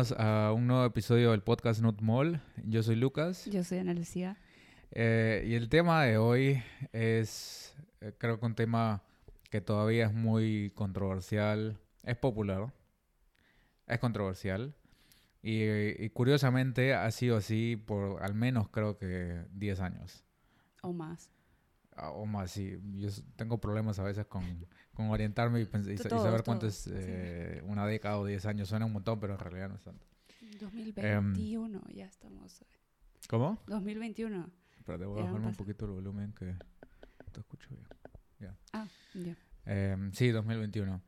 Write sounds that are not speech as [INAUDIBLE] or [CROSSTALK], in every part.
A todos, bienvenidos a un nuevo episodio del podcast Not Mall. Yo soy Lucas. Yo soy Ana Lucía. Eh, y el tema de hoy es, eh, creo que un tema que todavía es muy controversial. Es popular, es controversial. Y, y curiosamente ha sido así por al menos creo que 10 años. O más. Ah, O más, sí. Yo tengo problemas a veces con, con orientarme y, y y saber cuánto todos, es eh, una década o 10 años. Suena un montón, pero en realidad no es tanto. 2021, ya estamos. ¿Cómo? 2021. Pero a bajarme un poquito el volumen que te escucho bien. Ah, ya. Eh, sí, 2021.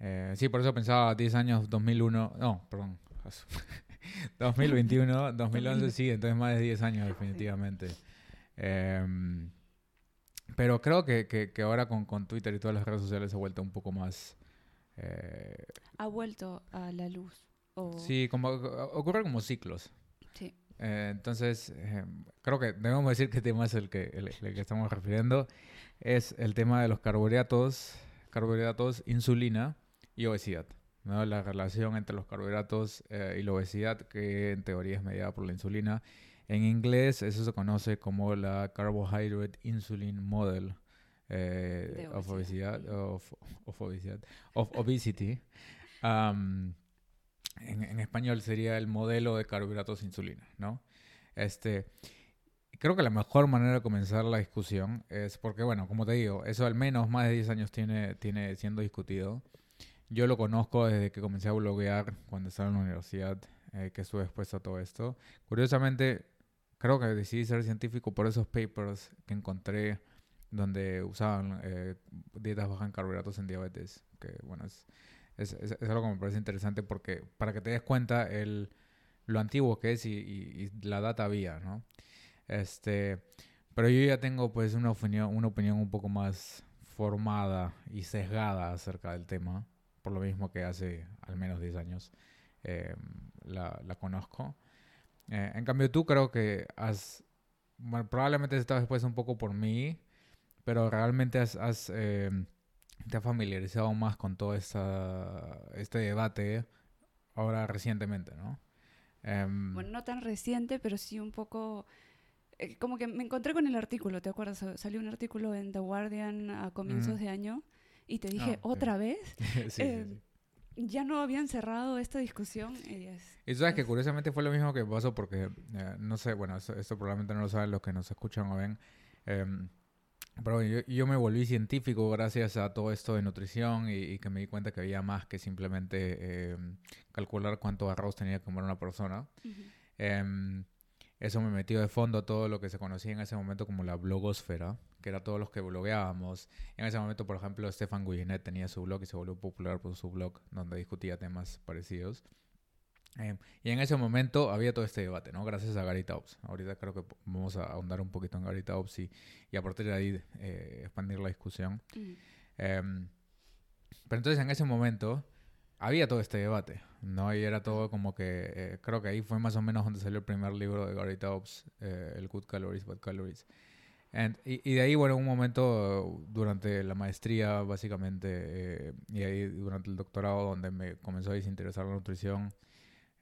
Eh, sí, por eso pensaba 10 años, 2001. No, perdón. 2021, 2011, [LAUGHS] [LAUGHS] sí, entonces más de 10 años definitivamente. Em, pero creo que, que, que ahora con, con Twitter y todas las redes sociales se ha vuelto un poco más... eh, Ha vuelto a la luz. O... sí, como ocurre como ciclos. Sí. Eh, entonces, eh, creo que debemos decir que tema es el que, el, el que estamos refiriendo. Es el tema de los carbohidratos, carbohidratos, insulina y obesidad. ¿no? La relación entre los carbohidratos eh, y la obesidad, que en teoría es mediada por la insulina. En inglés, eso se conoce como la Carbohydrate Insulin Model eh, of obesidad. of, of obesidad, of obesity. Um, en, en español sería el modelo de carbohidratos insulina, ¿no? Este, creo que la mejor manera de comenzar la discusión es porque, bueno, como te digo, eso al menos más de 10 años tiene, tiene siendo discutido. Yo lo conozco desde que comencé a bloguear cuando estaba en la universidad, eh, que estuve expuesto a todo esto. Curiosamente, creo que decidí ser científico por esos papers que encontré donde usaban eh, dietas bajas en carbohidratos en diabetes, que bueno, es, es, es- es algo que me parece interesante porque para que te des cuenta el, lo antiguo que es y, y- y la data había, ¿no? Este, pero yo ya tengo pues una opinión, una opinión un poco más formada y sesgada acerca del tema, por lo mismo que hace al menos 10 años eh, la, la conozco. Eh, en cambio tú creo que has, bueno, probablemente estás después un poco por mí, pero realmente has, has, eh, te has familiarizado más con todo esta, este debate ahora recientemente, ¿no? Em, Bueno, no tan reciente, pero sí un poco... eh, como que me encontré con el artículo, ¿te acuerdas? Salió un artículo en The Guardian a comienzos Ujú. de año y te dije, Ah, sí. ¿otra vez? [LAUGHS] sí, sí, sí. Ya no habían cerrado esta discusión. y es- Y tú sabes que es- curiosamente fue lo mismo que pasó porque, eh, no sé, bueno, esto, esto probablemente no lo saben los que nos escuchan o ven, em, pero yo, yo me volví científico gracias a todo esto de nutrición y, y que me di cuenta que había más que simplemente em, calcular cuánto arroz tenía que comer una persona. Ujú. Em, eso me metió de fondo a todo lo que se conocía en ese momento como la blogosfera, que era todos los que blogueábamos. En ese momento, por ejemplo, Stefan Guyenet tenía su blog y se volvió popular por su blog donde discutía temas parecidos. Em, y en ese momento había todo este debate, ¿no? Gracias a Gary Taubes. Ahorita creo que vamos a ahondar un poquito en Gary Taubes y, y a partir de ahí eh, expandir la discusión. Ujú. Em, pero entonces en ese momento había todo este debate, ¿no? Y era todo como que, eh, creo que ahí fue más o menos donde salió el primer libro de Gary Taubes, eh, el Good Calories, Bad Calories. And- y, y de ahí, bueno, un momento durante la maestría, básicamente, eh, y ahí durante el doctorado, donde me comenzó a desinteresar la nutrición,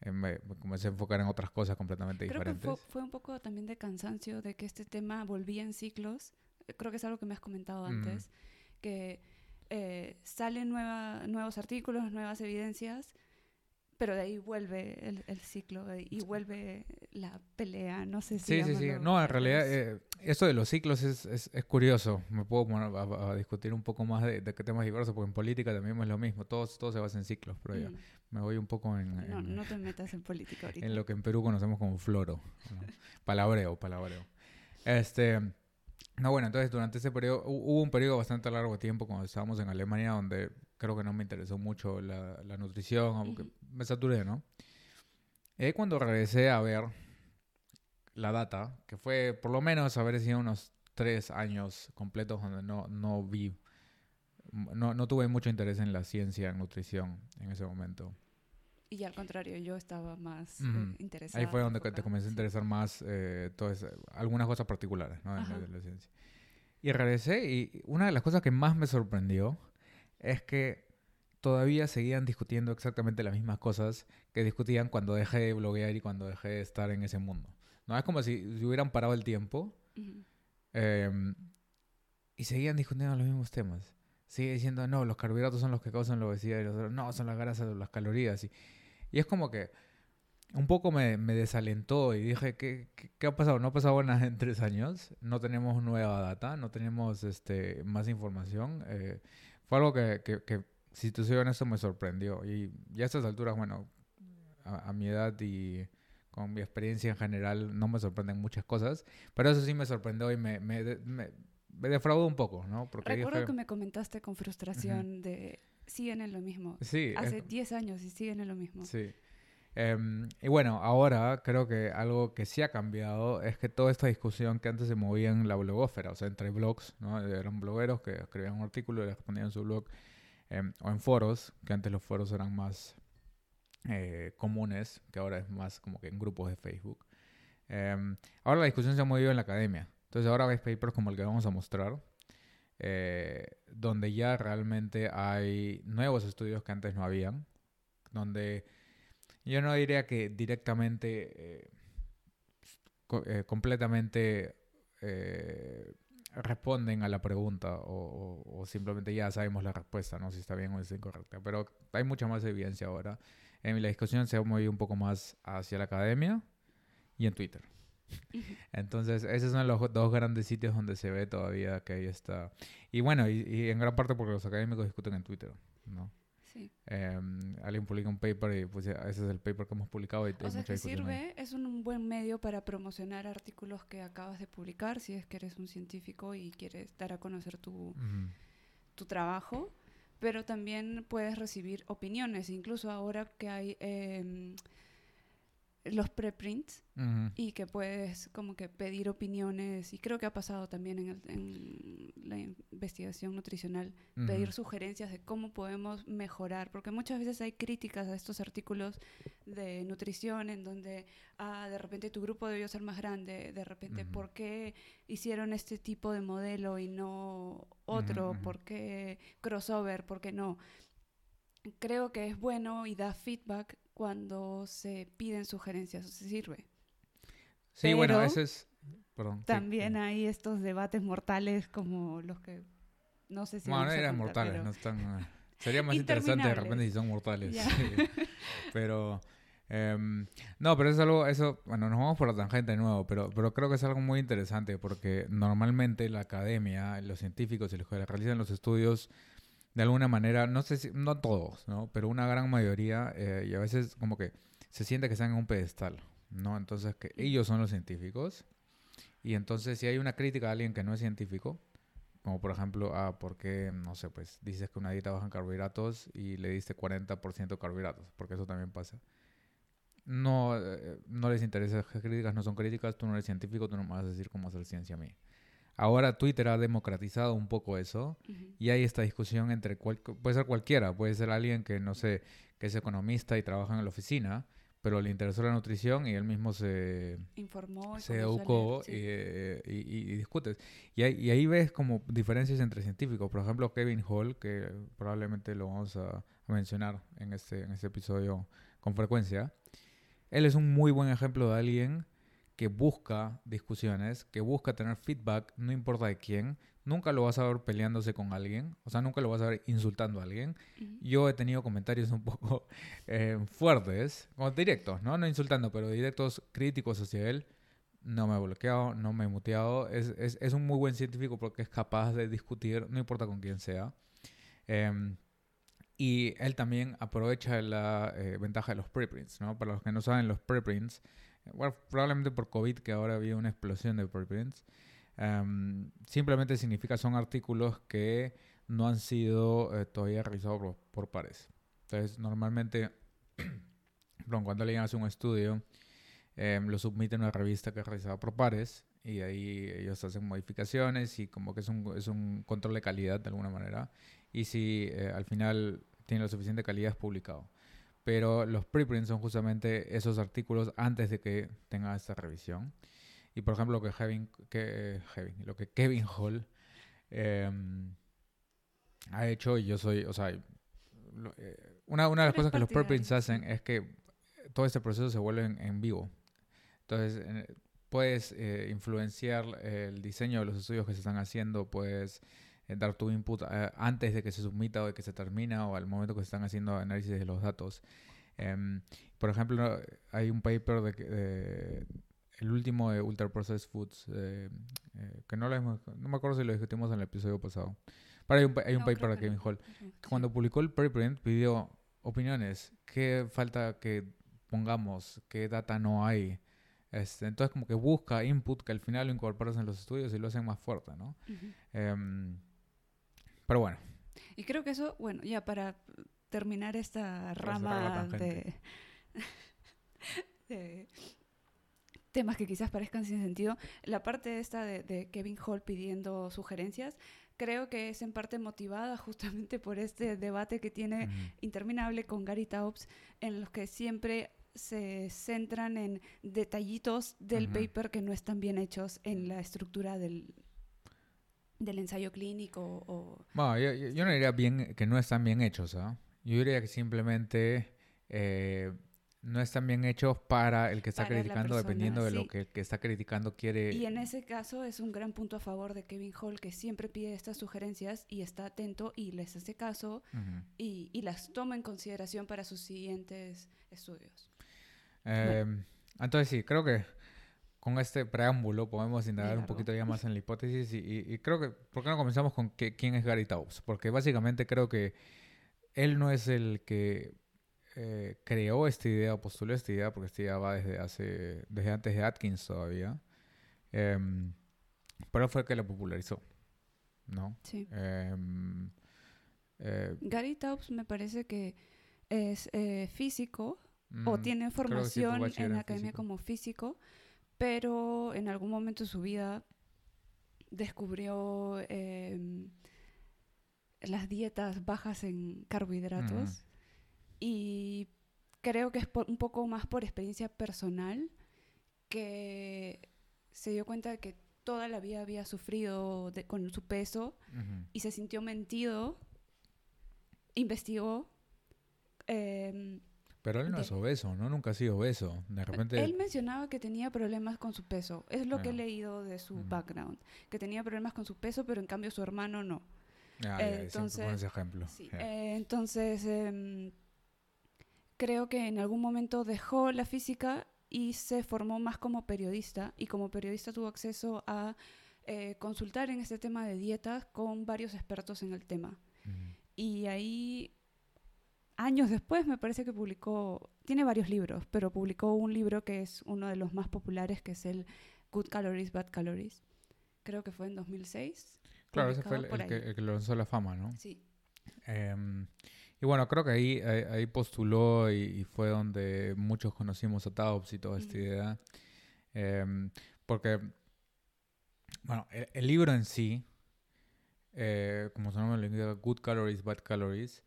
eh, me, me comencé a enfocar en otras cosas completamente Creo que diferentes. fue, fue un poco también de cansancio de que este tema volvía en ciclos. Creo que es algo que me has comentado Mm. antes, que eh, salen nueva, nuevos artículos, nuevas evidencias, pero de ahí vuelve el, el ciclo y vuelve la pelea, no sé si... Sí, sí, sí. No, en realidad, eh, esto de los ciclos es, es, es curioso. Me puedo poner a, a discutir un poco más de, de temas diversos, porque en política también es lo mismo. Todo, todo se basa en ciclos, pero ya Mm. me voy un poco en, No, en- no te metas en política ahorita. en lo que en Perú conocemos como floro. ¿no? Palabreo, palabreo. Este, no, bueno, entonces durante ese periodo, hu- hubo un periodo bastante largo de tiempo cuando estábamos en Alemania donde creo que no me interesó mucho la, la nutrición, aunque Ujú. me saturé, ¿no? Y ahí cuando regresé a ver la data, que fue por lo menos haber sido unos tres años completos donde no, no vi, no, no tuve mucho interés en la ciencia, en nutrición en ese momento. Y al contrario, yo estaba más eh, Ujú. interesada. Ahí fue donde te comencé a sí. interesar más eh, todas, algunas cosas particulares ¿no? de la ciencia. Y regresé y una de las cosas que más me sorprendió es que todavía seguían discutiendo exactamente las mismas cosas que discutían cuando dejé de bloguear y cuando dejé de estar en ese mundo. No es como si, si hubieran parado el tiempo em, y seguían discutiendo los mismos temas. Sigue diciendo, no, los carbohidratos son los que causan la obesidad y los otros, no, son las grasas o las calorías. Y, y es como que un poco me, me desalentó y dije, ¿qué, ¿qué, qué ha pasado? No ha pasado nada en tres años, no tenemos nueva data, no tenemos este, más información. eh, fue algo que, que, que, si te soy honesto, me sorprendió. Y, y a estas alturas, bueno, a, a mi edad y con mi experiencia en general, no me sorprenden muchas cosas, pero eso sí me sorprendió y me, me, me, me defraudó un poco, ¿no? Porque Recuerdo dije, que me comentaste con frustración de siguen en lo mismo. sí, Hace 10 años y siguen en lo mismo. Sí. Em, y bueno, ahora creo que algo que sí ha cambiado es que toda esta discusión que antes se movía en la blogósfera, o sea, entre blogs, ¿no? Eran blogueros que escribían un artículo y le respondían en su blog, em, o en foros, que antes los foros eran más eh, comunes, que ahora es más como que en grupos de Facebook. Em, ahora la discusión se ha movido en la academia. Entonces ahora ves papers como el que vamos a mostrar, eh, donde ya realmente hay nuevos estudios que antes no habían, donde yo no diría que directamente, eh, co- eh, completamente eh, responden a la pregunta o, o- o simplemente ya sabemos la respuesta, ¿no? Si está bien o es incorrecta. Pero hay mucha más evidencia ahora. En la discusión se ha movido un poco más hacia la academia y en Twitter. [LAUGHS] Entonces, esos son los dos grandes sitios donde se ve todavía que ahí está. Y bueno, y, y en gran parte porque los académicos discuten en Twitter, ¿no? Sí. Eh, alguien publica un paper y pues ese es el paper que hemos publicado y O hay sea que discusión ahí. sirve, es un buen medio para promocionar artículos que acabas de publicar, si es que eres un científico y quieres dar a conocer tu, tu trabajo, pero también puedes recibir opiniones, incluso ahora que hay em, los preprints Ujú. y que puedes como que pedir opiniones, y creo que ha pasado también en, el- en la investigación nutricional, pedir Ujú. sugerencias de cómo podemos mejorar, porque muchas veces hay críticas a estos artículos de nutrición en donde ah, de repente tu grupo debió ser más grande, de repente Ujú. por qué hicieron este tipo de modelo y no otro, por qué crossover, por qué no. Creo que es bueno y da feedback cuando se piden sugerencias, o se sirve. Sí, bueno, pero ese es... Perdón. sí. También hay estos debates mortales como los que no sé si Bueno, no a eran mortales, pero- no están... eh, Sería más interesante de repente si son mortales. Sí. [LAUGHS] Pero... em, no, pero es algo, eso, bueno, nos vamos por la tangente de nuevo, pero, pero creo que es algo muy interesante porque normalmente la academia, los científicos y los que realizan los estudios, de alguna manera, no sé si, no todos, ¿no? Pero una gran mayoría, eh, y a veces como que se siente que están en un pedestal, ¿no? Entonces que ellos son los científicos y entonces si hay una crítica a alguien que no es científico, como por ejemplo, ah, ¿por qué, no sé, pues dices que una dieta baja en carbohidratos y le diste 40% carbohidratos? Porque eso también pasa. No, eh, no les interesa, las críticas no son críticas, tú no eres científico, tú no me vas a decir cómo hacer ciencia a. Ahora Twitter ha democratizado un poco eso y hay esta discusión entre, cual- puede ser cualquiera, puede ser alguien que, no sé, que es economista y trabaja en la oficina, pero le interesó la nutrición y él mismo se, Informó. se educó leer, sí. y, eh, y- y- y discutes. Y ahí, y ahí ves como diferencias entre científicos. Por ejemplo, Kevin Hall, que probablemente lo vamos a, a mencionar en este, en este episodio con frecuencia. Él es un muy buen ejemplo de alguien que busca discusiones, que busca tener feedback, no importa de quién. Nunca lo vas a ver peleándose con alguien, o sea, nunca lo vas a ver insultando a alguien. Yo he tenido comentarios un poco [LAUGHS] eh, fuertes, como directos, ¿no? No insultando, pero directos críticos hacia él. No me he bloqueado, no me he muteado. Es, es, es un muy buen científico porque es capaz de discutir, no importa con quién sea. Em, y él también aprovecha la eh, ventaja de los preprints, ¿no? Para los que no saben, los preprints, bueno, probablemente por COVID, que ahora había una explosión de preprints, em, simplemente significa son artículos que no han sido eh, todavía revisados por, por pares. Entonces, normalmente, [CLEARS THROAT] cuando alguien hace un estudio, em, lo submite a una revista que es revisada por pares y ahí ellos hacen modificaciones y como que es un, es un control de calidad de alguna manera. Y si eh, al final tiene la suficiente calidad es publicado. Pero los preprints son justamente esos artículos antes de que tenga esta revisión. Y por ejemplo, lo que, Kevin, que, Kevin- lo que Kevin Hall em, ha hecho, y yo soy, o sea, lo- eh, una, una de las cosas que los preprints hacen es que todo este proceso se vuelve en, en vivo. Entonces, eh, puedes eh, influenciar el diseño de los estudios que se están haciendo, puedes eh, dar tu input eh, antes de que se submita o de que se termina o al momento que se están haciendo análisis de los datos. Em, por ejemplo, hay un paper de, que- de- el último de Ultra Processed Foods, eh, eh, que no, lo no me acuerdo si lo discutimos en el episodio pasado. Pero hay un, hay un No, paper de que Kevin. Hall. Sí. Cuando publicó el preprint pidió opiniones. ¿Qué falta que pongamos? ¿Qué data no hay? Este, entonces como que busca input que al final lo incorporas en los estudios y lo hacen más fuerte, ¿no? Ujú. Em, pero bueno, Y creo que eso, bueno, ya para terminar esta rama de, temas que quizás parezcan sin sentido, la parte esta de, de Kevin Hall pidiendo sugerencias, creo que es en parte motivada justamente por este debate que tiene interminable con Gary Taubes, en los que siempre se centran en detallitos del paper que no están bien hechos en la estructura del, del ensayo clínico o... Bueno, yo, yo- no diría bien que no están bien hechos, ¿ah? Yo diría que simplemente eh, no están bien hechos para el que está Para criticando, dependiendo de persona, lo sí. que el que está criticando quiere. Y en ese caso es un gran punto a favor de Kevin Hall, que siempre pide estas sugerencias y está atento y les hace caso Ujú. y, y las toma en consideración para sus siguientes estudios. Eh, Entonces sí, creo que con este preámbulo podemos indagar un poquito ya más en la hipótesis y, y- y creo que, ¿por qué no comenzamos con que- quién es Gary Taubes? Porque básicamente creo que él no es el que eh, creó esta idea o postuló esta idea, porque esta idea va desde hace, desde antes de Atkins todavía, Em, pero fue el que la popularizó, ¿no? Sí. Em, eh, Gary Taubes me parece que es eh, físico o tiene sí formación en en la academia físico. como físico, pero en algún momento de su vida descubrió em, las dietas bajas en carbohidratos y creo que es por- un poco más por experiencia personal que se dio cuenta de que toda la vida había sufrido de- con su peso y se sintió mentido, investigó. em, Pero él no de- es obeso, ¿no? Nunca ha sido obeso. De repente... Él mencionaba que tenía problemas con su peso. Es lo que he Ah. leído de su Ujú. background. Que tenía problemas con su peso, pero en cambio su hermano no. Ah, eh, entonces- ese ejemplo. Sí, ya. eh, entonces, em, creo que en algún momento dejó la física y se formó más como periodista. Y como periodista tuvo acceso a eh, consultar en este tema de dietas con varios expertos en el tema. Ujú. Y ahí, años después, me parece que publicó, tiene varios libros, pero publicó un libro que es uno de los más populares, que es el Good Calories, Bad Calories. Creo que fue en 2006. Claro, ese fue el, el que, el que lo lanzó a la fama, ¿no? Sí. Em, y bueno, creo que ahí, ahí, ahí postuló y, y fue donde muchos conocimos a Taubes y toda esta Ujú. idea. Em, porque, bueno, el, el libro en sí, eh, como su nombre lo indica, Good Calories, Bad Calories,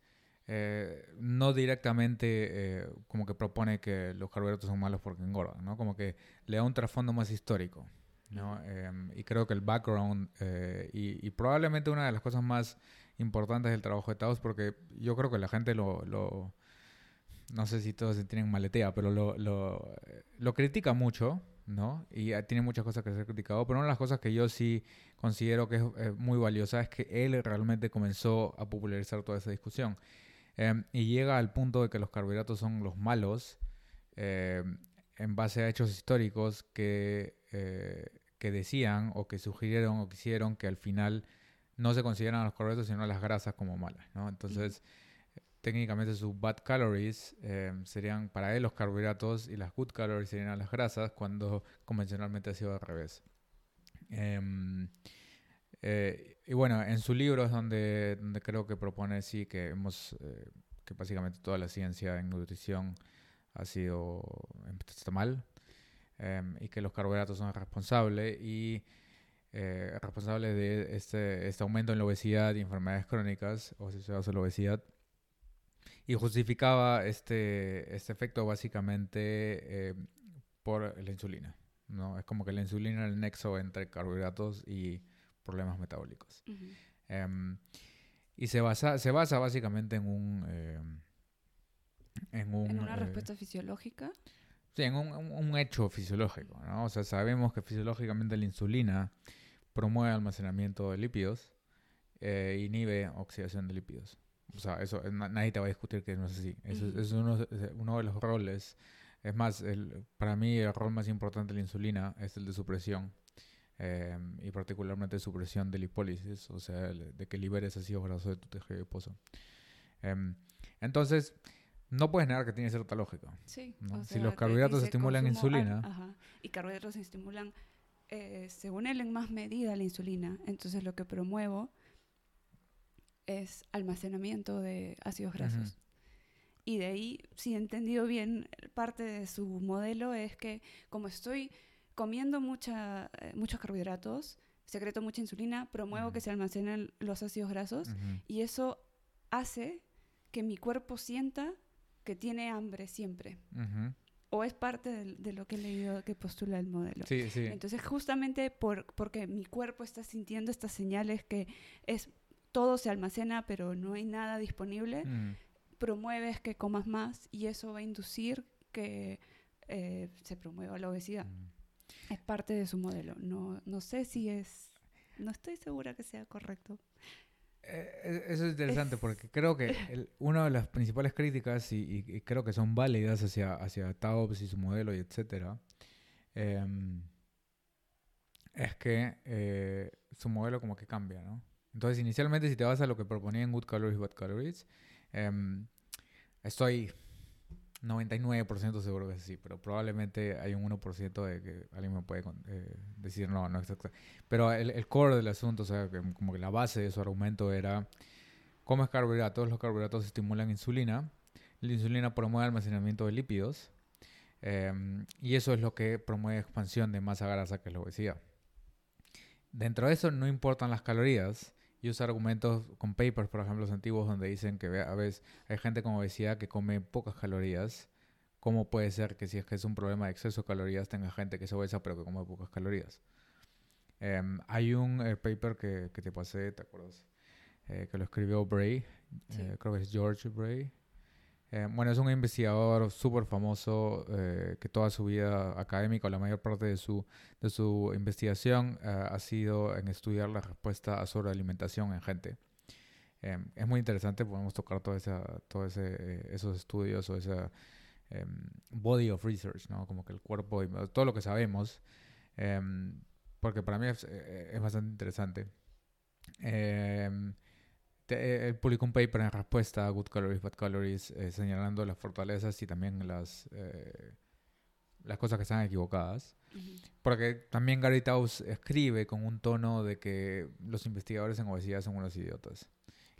eh, no directamente eh, como que propone que los carbohidratos son malos porque engordan, ¿no? Como que le da un trasfondo más histórico, ¿no? Em, y creo que el background eh, y, y probablemente una de las cosas más importantes del trabajo de Taos porque yo creo que la gente lo, lo no sé si todos se tienen maletea, pero lo, lo, eh, lo critica mucho, ¿no? Y eh, tiene muchas cosas que ser criticado, pero una de las cosas que yo sí considero que es eh, muy valiosa es que él realmente comenzó a popularizar toda esa discusión. Em, y llega al punto de que los carbohidratos son los malos em, en base a hechos históricos que, eh, que decían o que sugirieron o quisieron que al final no se consideran los carbohidratos sino las grasas como malas, ¿no? Entonces, técnicamente sus bad calories eh, serían para él los carbohidratos y las good calories serían las grasas cuando convencionalmente ha sido al revés. Em, eh, y bueno, en su libro es donde, donde creo que propone sí que hemos eh, que básicamente toda la ciencia en nutrición ha sido está mal em, y que los carbohidratos son responsables y eh, responsables de este, este aumento en la obesidad y enfermedades crónicas o asociadas a la obesidad y justificaba este, este efecto básicamente eh, por la insulina. ¿no? Es como que la insulina es el nexo entre carbohidratos y problemas metabólicos. Em, Y se basa, se basa básicamente en un... eh, en, un, En una eh, respuesta fisiológica. Sí, en un, un- hecho fisiológico, ¿no? O sea, sabemos que fisiológicamente la insulina promueve almacenamiento de lípidos e inhibe oxidación de lípidos. O sea, eso eh, na- nadie te va a discutir que no es así. Eso es, uno, es uno de los roles. Es más, el, para mí el rol más importante de la insulina es el de supresión. Eh, y particularmente supresión de lipólisis, o sea, de que liberes ácidos grasos de tu tejido adiposo. Em, entonces, no puedes negar que tiene cierta lógica. Sí. ¿no? o Si los carbohidratos estimulan insulina. ajá, y carbohidratos estimulan, eh, según él, en más medida la insulina. Entonces lo que promuevo es almacenamiento de ácidos grasos. Ujú. Y de ahí, si he entendido bien, parte de su modelo es que como estoy comiendo mucha, eh, muchos carbohidratos, secreto mucha insulina, promuevo que se almacenen los ácidos grasos y eso hace que mi cuerpo sienta que tiene hambre siempre. O es parte de, lo que he leído que postula el modelo. Sí, sí. Entonces, justamente por, porque mi cuerpo está sintiendo estas señales que es todo se almacena, pero no hay nada disponible, Mm. promueves que comas más y eso va a inducir que eh, se promueva la obesidad. Es parte de su modelo. No, no sé si es... No estoy segura que sea correcto. Eh, eh, Eso es interesante Es- porque creo que el- una de las principales críticas, y, y- y creo que son válidas hacia, hacia Taubes y su modelo y etcétera, em, es que eh, su modelo como que cambia, ¿no? Entonces, inicialmente, si te vas a lo que proponía en Good Calories, Bad Calories, em, estoy 99% seguro que es así, pero probablemente hay un 1% de que alguien me puede eh, decir no, no exacto. Pero el, el core del asunto, o sea, que como que la base de su argumento era, comes carbohidratos, los carbohidratos estimulan insulina, la insulina promueve almacenamiento de lípidos, em, y eso es lo que promueve expansión de masa grasa, que es la obesidad. Dentro de eso no importan las calorías, y usa argumentos con papers, por ejemplo, antiguos, donde dicen que a veces hay gente con obesidad que come pocas calorías. ¿Cómo puede ser que si es que es un problema de exceso de calorías tenga gente que es obesa pero que come pocas calorías? Em, hay un eh, paper que, que te pasé, ¿te acuerdas? Eh, que lo escribió Bray, Sí. eh, creo que es George Bray. Eh, bueno, es un investigador súper famoso eh, que toda su vida académica, la mayor parte de su, de su investigación eh, ha sido en estudiar la respuesta a sobrealimentación en gente. Eh, es muy interesante, podemos tocar toda esa, todo ese, eh, esos estudios o esa em, body of research, ¿no? Como que el cuerpo y todo lo que sabemos, em, porque para mí es, eh, es bastante interesante. Em, te- él publicó un paper en respuesta a Good Calories, Bad Calories, eh, señalando las fortalezas y también las, eh, las cosas que están equivocadas. Porque también Gary Taubes escribe con un tono de que los investigadores en obesidad son unos idiotas.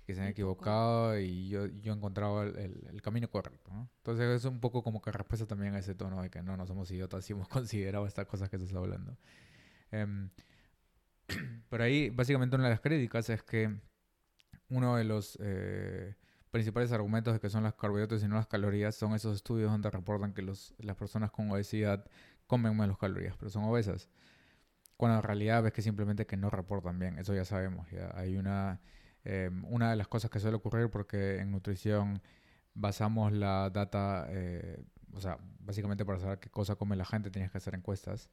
Que se han equivocado y yo, yo he encontrado el, el- el camino correcto. ¿no? Entonces es un poco como que respuesta también a ese tono de que no, no somos idiotas y hemos [LAUGHS] considerado estas cosas que se está hablando. Em, [CLEARS THROAT] pero ahí básicamente una de las críticas es que uno de los eh, principales argumentos de que son los carbohidratos y no las calorías son esos estudios donde reportan que los, las personas con obesidad comen menos calorías, pero son obesas. Cuando en realidad ves que simplemente que no reportan bien, eso ya sabemos. Ya hay una, eh, una de las cosas que suele ocurrir porque en nutrición basamos la data, eh, o sea, básicamente para saber qué cosa come la gente tienes que hacer encuestas.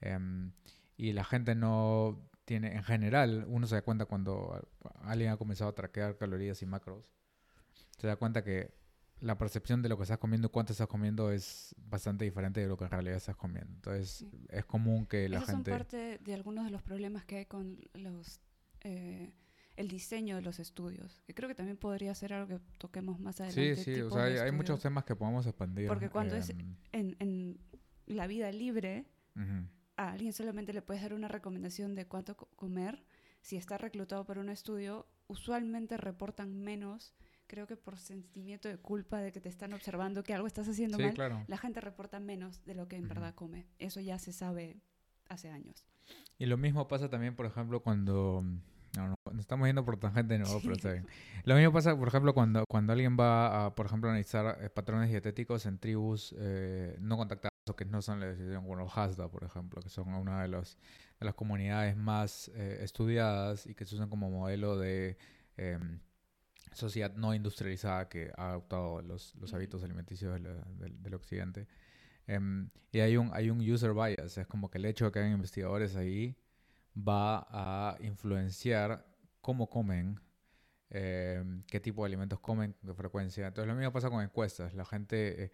Em, y la gente no tiene, en general, uno se da cuenta cuando alguien ha comenzado a traquear calorías y macros, se da cuenta que la percepción de lo que estás comiendo y cuánto estás comiendo es bastante diferente de lo que en realidad estás comiendo. Entonces, Sí. es común que la Esos gente... son parte de algunos de los problemas que hay con los eh, el diseño de los estudios. Que creo que también podría ser algo que toquemos más Sí, adelante. sí, o tipos sea, hay, hay muchos temas que podemos expandir. Porque cuando es- em, En, en la vida libre, ujú. A alguien solamente le puedes dar una recomendación de cuánto co- comer. Si está reclutado para un estudio, usualmente reportan menos, creo que por sentimiento de culpa de que te están observando que algo estás haciendo Sí, mal. claro. La gente reporta menos de lo que en Ujú. verdad come. Eso ya se sabe hace años. Y lo mismo pasa también, por ejemplo, cuando... No, no, nos estamos yendo por tangente, no, pero está bien. Lo mismo pasa, por ejemplo, cuando, cuando alguien va a, por ejemplo, analizar eh, patrones dietéticos en tribus eh, no contactadas que no son la decisión, como Hasda, por ejemplo, que son una de, los, de las comunidades más eh, estudiadas y que se usan como modelo de, em, sociedad no industrializada que ha adoptado los, los hábitos alimenticios del, del, del occidente. Em, y hay un, hay un user bias, es como que el hecho de que hayan investigadores ahí va a influenciar cómo comen, em, qué tipo de alimentos comen, qué frecuencia. Entonces lo mismo pasa con encuestas. La gente eh,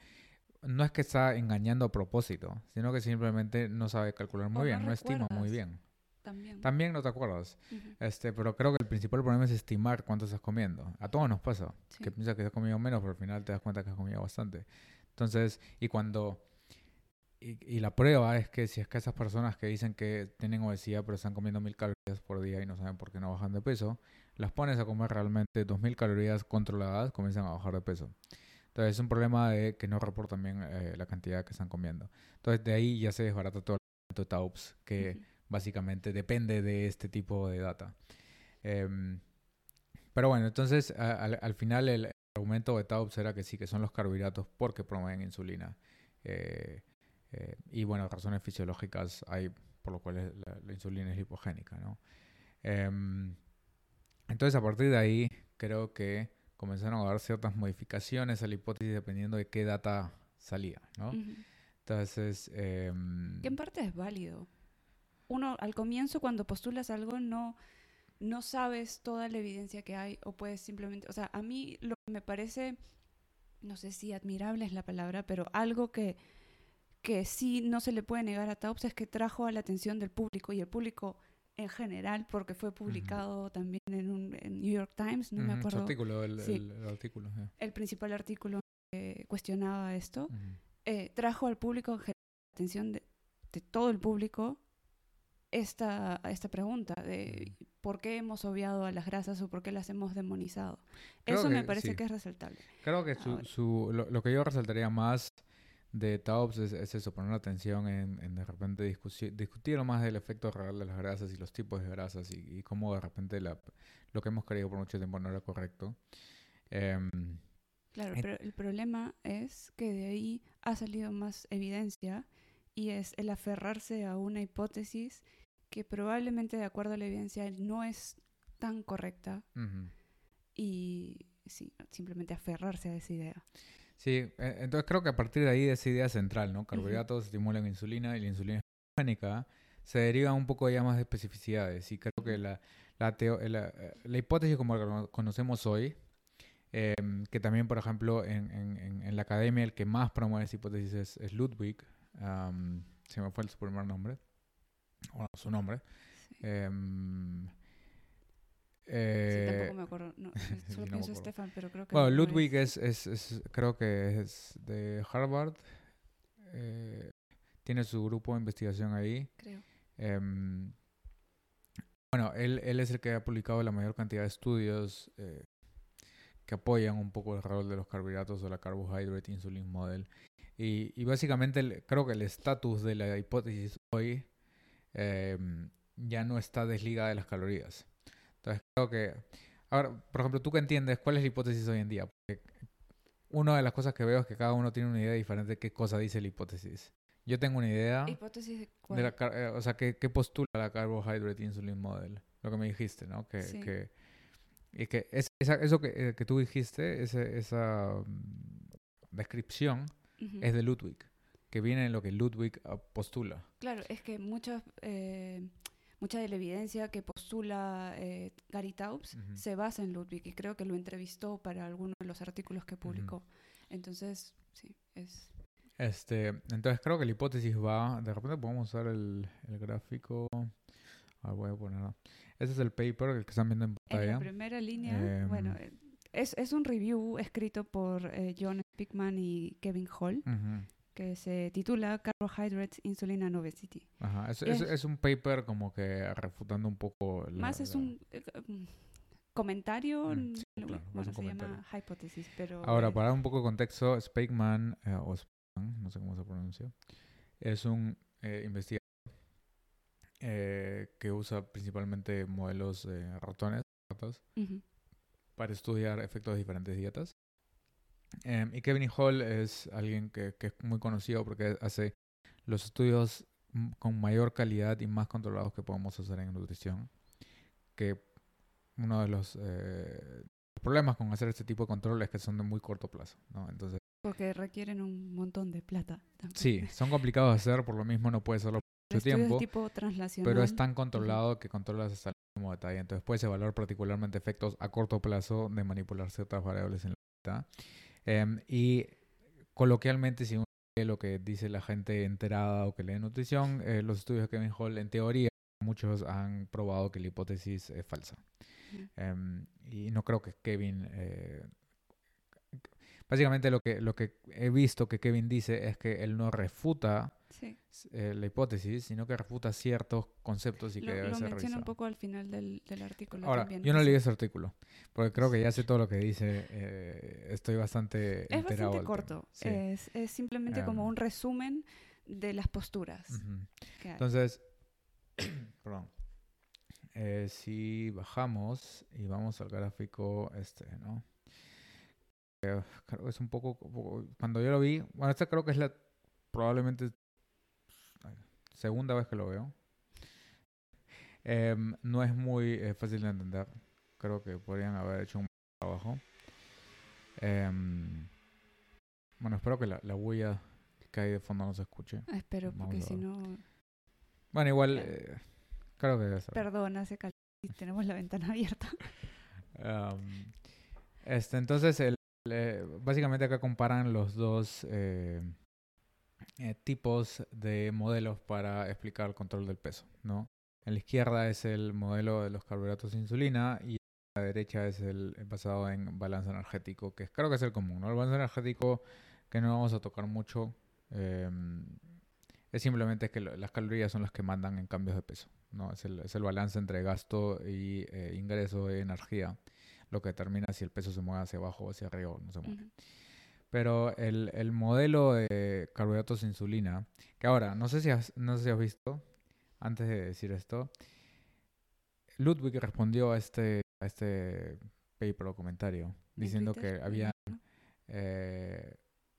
no es que está engañando a propósito, sino que simplemente no sabe calcular muy bien, no, estima muy bien. También. También no te acuerdas. este, pero creo que el principal problema es estimar cuánto estás comiendo. A todos nos pasa. Que piensas que has comido menos, pero al final te das cuenta que has comido bastante. Entonces, y cuando... Y, y, la prueba es que si es que esas personas que dicen que tienen obesidad pero están comiendo mil calorías por día y no saben por qué no bajan de peso, las pones a comer realmente dos mil calorías controladas, comienzan a bajar de peso. Entonces es un problema de que no reportan bien eh, la cantidad que están comiendo. Entonces de ahí ya se desbarata todo el TAUPS, que... Uh -huh básicamente depende de este tipo de data. Eh, pero bueno, entonces a, a, al final el argumento de Taubes era que sí, que son los carbohidratos porque promueven insulina. Eh, eh, y bueno, razones fisiológicas hay por lo cual la, la insulina es hipogénica. ¿no? entonces a partir de ahí creo que comenzaron a dar ciertas modificaciones a la hipótesis dependiendo de qué data salía. ¿no? Uh -huh. Entonces... que en parte es válido uno al comienzo cuando postulas algo no, no sabes toda la evidencia que hay o puedes simplemente, o sea, a mí lo que me parece, no sé si admirable es la palabra, pero algo que, que sí no se le puede negar a Taubes es que trajo a la atención del público y el público en general, porque fue publicado uh -huh. también en un en New York Times, no uh -huh. me acuerdo. Su artículo, el, sí, el, el artículo. Yeah. El principal artículo que cuestionaba esto, uh -huh. eh, trajo al público en general la atención de, de todo el público esta, esta pregunta de por qué hemos obviado a las grasas o por qué las hemos demonizado. Creo Eso que, me parece sí. que es resaltable. Creo que su, su, lo, lo, que yo resaltaría más de Taubes es, es eso, poner atención en, en de repente discutir, más del efecto real de las grasas y los tipos de grasas y, y cómo de repente la, lo que hemos creído por mucho tiempo no era correcto. Eh, claro, pero el problema es que de ahí ha salido más evidencia y es el aferrarse a una hipótesis que probablemente de acuerdo a la evidencia no es tan correcta uh -huh. y sí, simplemente aferrarse a esa idea. Sí, entonces creo que a partir de ahí de esa idea central, ¿no? Carbohidratos uh -huh. estimulan insulina y la insulina es se deriva un poco ya más de especificidades y creo que la, la, la, la hipótesis como la conocemos hoy, eh, que también por ejemplo en, en, en, la academia el que más promueve esa hipótesis es, es Ludwig, um, se me fue su primer nombre, bueno, su nombre. Sí. Um, eh, sí, tampoco me acuerdo. No, [LAUGHS] solo no pienso Stefan, pero creo que. Bueno, no Ludwig es. Es, es, es, creo que es de Harvard. Eh, tiene su grupo de investigación ahí. Creo. Eh, bueno, él, él es el que ha publicado la mayor cantidad de estudios eh, que apoyan un poco el rol de los carbohidratos o la Carbohydrate Insulin Model. Y, y básicamente el, creo que el estatus de la hipótesis hoy eh, ya no está desligada de las calorías. Entonces creo que... Ahora, por ejemplo, ¿tú qué entiendes? ¿Cuál es la hipótesis hoy en día? Porque una de las cosas que veo es que cada uno tiene una idea diferente de qué cosa dice la hipótesis. Yo tengo una idea... ¿Hipótesis de cuál? De la, eh, o sea, ¿qué, ¿qué, postula la Carbohydrate Insulin Model? Lo que me dijiste, ¿no? Que... Sí. que y que esa, eso que, eh, que, tú dijiste, esa um, descripción, uh -huh. es de Ludwig que viene en lo que Ludwig ah, postula. Claro, es que mucha, eh, mucha de la evidencia que postula eh, Gary Taubes uh -huh. se basa en Ludwig y creo que lo entrevistó para alguno de los artículos que publicó. Uh -huh. Entonces, sí, es... Este, entonces creo que la hipótesis va, de repente podemos usar el, el gráfico, ah, voy a poner, ese es el paper el que están viendo en pantalla. En la primera línea, eh, bueno, es, es un review escrito por eh, John Pickman y Kevin Hall. Uh -huh que se titula Carbohydrates, Insulin and Obesity. Ajá, es, es, es, un paper como que refutando un poco... La, más es la... un eh, mm, comentario, mm, sí, claro, bueno, se comentario. llama hipótesis, pero... Ahora, eh, para dar un poco de contexto, Speakman, eh, o Speakman, no sé cómo se pronuncia, es un eh, investigador eh, que usa principalmente modelos de ratones, ratas, uh -huh. para estudiar efectos de diferentes dietas. Um, y Kevin Hall es alguien que, que, es muy conocido porque hace los estudios con mayor calidad y más controlados que podemos hacer en nutrición. Que uno de los eh, problemas con hacer este tipo de control es que son de muy corto plazo, ¿no? Entonces, Porque requieren un montón de plata. también. sí, son complicados de hacer, por lo mismo no puede hacerlo por mucho tiempo, tipo pero es tan controlado que controlas hasta el último detalle. Entonces puedes evaluar particularmente efectos a corto plazo de manipular ciertas variables en la data. Em, y coloquialmente, si uno lee lo que dice la gente enterada o que lee nutrición, eh, los estudios de Kevin Hall, en teoría, muchos han probado que la hipótesis es falsa. Em, y no creo que Kevin... eh, básicamente lo que, lo que he visto que Kevin dice es que él no refuta Sí. eh, la hipótesis, sino que refuta ciertos conceptos y que debe lo ser menciona un poco al final del, del artículo Ahora, también. yo no leí ese artículo, porque creo que ya sé todo lo que dice. eh, estoy bastante Es bastante del corto. Sí. Es, es simplemente como Em. un resumen de las posturas. Entonces, [COUGHS] perdón. Eh, si bajamos y vamos al gráfico este, ¿no? Eh, creo que es un poco, Cuando yo lo vi, bueno, esta creo que es la probablemente segunda vez que lo veo. Em, no es muy eh, fácil de entender. Creo que podrían haber hecho un trabajo. Em, bueno, espero que la, la bulla que hay de fondo no se escuche. Ah, espero, Vamos porque si no, Bueno, igual, eh, creo que debe perdón, hace calor y tenemos la ventana abierta. Am, [LAUGHS] este, entonces, el, básicamente acá comparan los dos eh, eh, tipos de modelos para explicar el control del peso, ¿no? En la izquierda es el modelo de los carbohidratos de insulina y a la derecha es el basado en balance energético, que creo que es el común, ¿no? El balance energético que no vamos a tocar mucho em, es simplemente que las calorías son las que mandan en cambios de peso, ¿no? Es el, es el balance entre gasto y eh, ingreso de energía lo que determina si el peso se mueve hacia abajo o hacia arriba o no se mueve. Pero el, el modelo de carbohidratos de insulina, que ahora, no sé si has, no sé si has visto, antes de decir esto, Ludwig respondió a este, a este paper o comentario En diciendo Twitter, que había eh,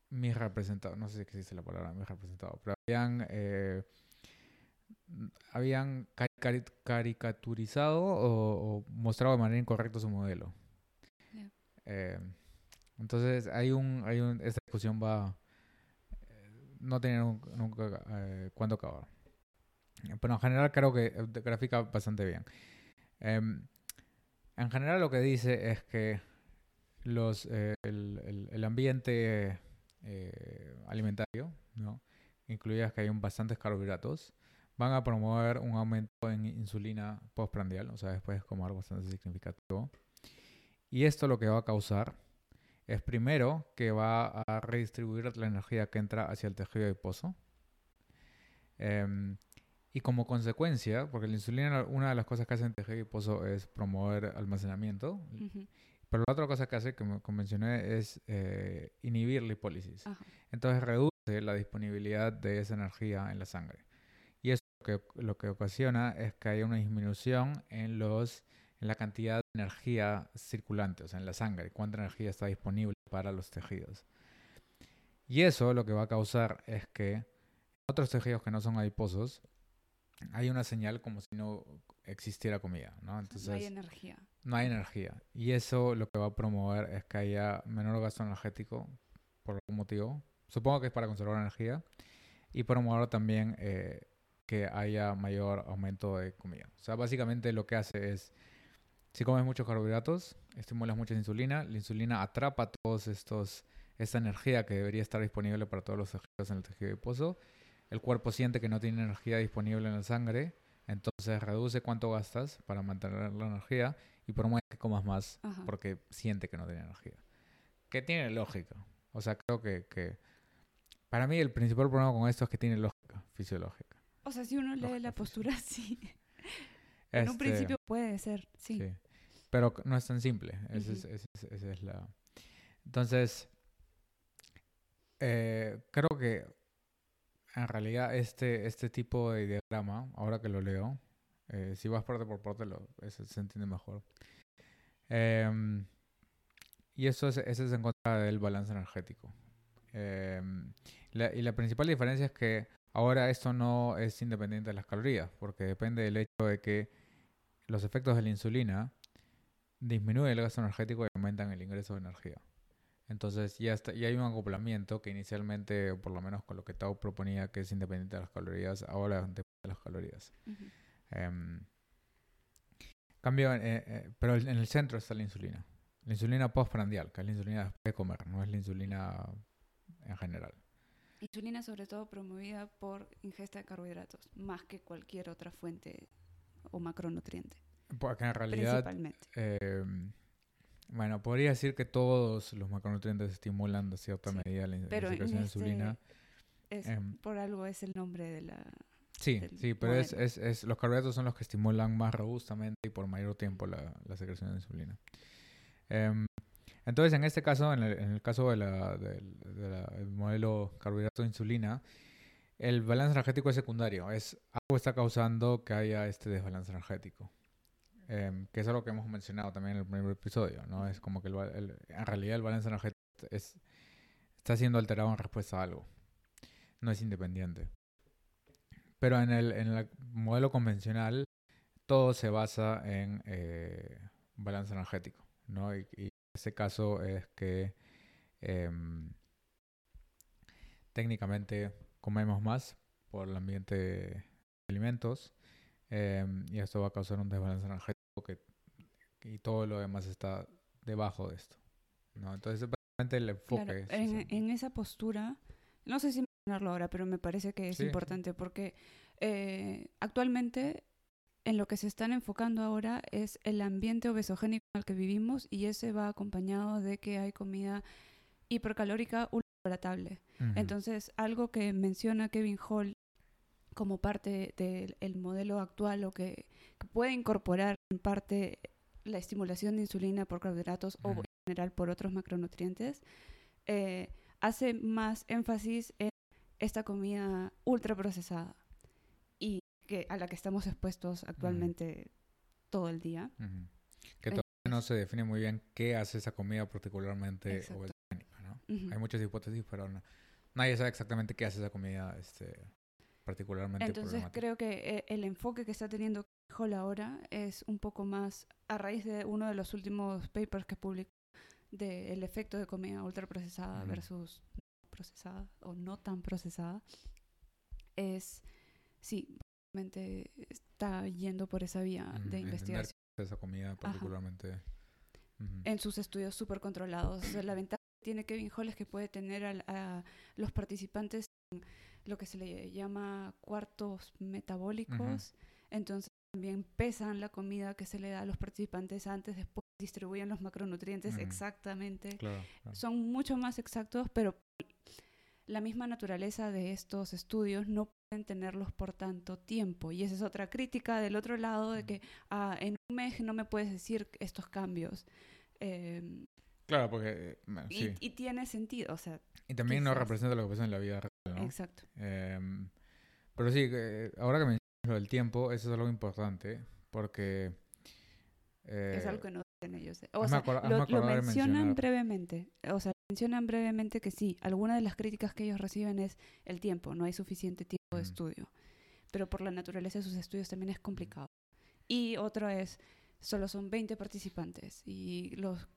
mis representados, no sé si existe la palabra mis representados, pero habían, eh, habían cari- cari- caricaturizado o, o mostrado de manera incorrecta su modelo. Eh, entonces hay un, hay un, esta discusión va, eh, no tiene nunca, eh, cuándo acabar. Pero en general creo que grafica bastante bien. Em, en general lo que dice es que los, el, el- el ambiente alimentario, ¿no? incluidas que hay un bastantes carbohidratos, van a promover un aumento en insulina postprandial, o sea, después de comer bastante significativo. Y esto lo que va a causar es primero que va a redistribuir la energía que entra hacia el tejido adiposo. Em, y como consecuencia, porque la insulina, una de las cosas que hace en el tejido adiposo es promover almacenamiento, Ujú. pero la otra cosa que hace, que me mencioné, es eh, inhibir la lipólisis. Ajá. Entonces reduce la disponibilidad de esa energía en la sangre. Y eso lo que, lo que ocasiona es que haya una disminución en, los, en la cantidad de energía circulante, o sea, en la sangre, cuánta energía está disponible para los tejidos. Y eso lo que va a causar es que en otros tejidos que no son adiposos, hay una señal como si no existiera comida, ¿no? Entonces, no hay energía. no hay energía. Y eso lo que va a promover es que haya menor gasto energético por algún motivo. Supongo que es para conservar energía. Y promover también eh, que haya mayor aumento de comida. O sea, básicamente lo que hace es, si comes muchos carbohidratos, estimulas mucha insulina, la insulina atrapa todos estos, esta energía que debería estar disponible para todos los tejidos en el tejido adiposo. El cuerpo siente que no tiene energía disponible en la sangre, entonces reduce cuánto gastas para mantener la energía y promueve que comas más Ajá. porque siente que no tiene energía. Que tiene lógica. O sea, creo que, que para mí el principal problema con esto es que tiene lógica fisiológica. O sea, si uno lee la postura, [LAUGHS] sí. En un Este, principio puede ser, sí. sí. Pero no es tan simple. Esa es, Ujú. esa es- esa es la... Entonces, eh, creo que en realidad este, este tipo de diagrama, ahora que lo leo, eh, si vas parte por parte, lo, eso se entiende mejor. Em, y eso es, eso es en contra del balance energético. Em, la- y la principal diferencia es que ahora esto no es independiente de las calorías, porque depende del hecho de que los efectos de la insulina disminuye el gasto energético y aumentan el ingreso de energía. Entonces ya, está, ya hay un acoplamiento que inicialmente, por lo menos con lo que Tao proponía, que es independiente de las calorías, ahora depende de las calorías. Cambio, eh, eh, pero en el centro está la insulina. La insulina postprandial, que es la insulina después de comer, no es la insulina en general. Insulina sobre todo promovida por ingesta de carbohidratos, más que cualquier otra fuente o macronutriente. Porque en realidad... Principalmente. Em, bueno, podría decir que todos los macronutrientes estimulan de cierta medida la, secreción de insulina. Este em, por algo es el nombre de la... Sí, sí, pero es, es, es, los carbohidratos son los que estimulan más robustamente y por mayor tiempo la, la secreción de insulina. Em, entonces, en este caso, en el, en el caso del de modelo carbohidrato-insulina, el balance energético es secundario. Es algo está causando que haya este desbalance energético. Em, que es algo que hemos mencionado también en el primer episodio, ¿no? Es como que el, en realidad el balance energético es, está siendo alterado en respuesta a algo. No es independiente. Pero en el, en el modelo convencional todo se basa en eh, balance energético, ¿no? Y, y, este caso es que em, técnicamente comemos más por el ambiente de alimentos em, y esto va a causar un desbalance energético que, y todo lo demás está debajo de esto. ¿no? Entonces, básicamente el enfoque en, esa postura, no sé si mencionarlo ahora, pero me parece que es importante porque eh, actualmente en lo que se están enfocando ahora es el ambiente obesogénico en el que vivimos y ese va acompañado de que hay comida hipercalórica entonces, algo que menciona Kevin Hall como parte del modelo actual o que, puede incorporar parte la estimulación de insulina por carbohidratos o en general por otros macronutrientes, eh, hace más énfasis en esta comida ultraprocesada y que a la que estamos expuestos actualmente todo el día. Que todavía no se define muy bien qué hace esa comida particularmente hay muchas hipótesis, pero nadie sabe exactamente qué hace esa comida este, particularmente. Entonces creo que eh, el enfoque que está teniendo Hall ahora es un poco más a raíz de uno de los últimos papers que publicó del efecto de comida ultraprocesada versus procesada o no tan procesada. Es, sí, básicamente está yendo por esa vía de investigación. Esa comida particularmente. En sus estudios súper controlados. la ventaja tiene Kevin Hall es que puede tener a, los participantes en lo que se le llama cuartos metabólicos. Entonces también pesan la comida que se le da a los participantes antes, después distribuyen los macronutrientes exactamente. Son mucho más exactos, pero la misma naturaleza de estos estudios no pueden tenerlos por tanto tiempo. Y esa es otra crítica del otro lado de que ah, en un mes no me puedes decir estos cambios. Eh, Claro, porque... Eh, y, tiene sentido, o sea... Y también no representa lo que pasa en la vida real, ¿no? Exacto. Em, pero sí, ahora que mencionas lo del tiempo, eso es algo importante, porque... es algo que no dicen ellos. Eh. O sea, lo, mencionan brevemente. O sea, mencionan brevemente que sí, alguna de las críticas que ellos reciben es el tiempo, no hay suficiente tiempo de estudio. Pero por la naturaleza de sus estudios también es complicado. Y otro es, solo son 20 participantes y los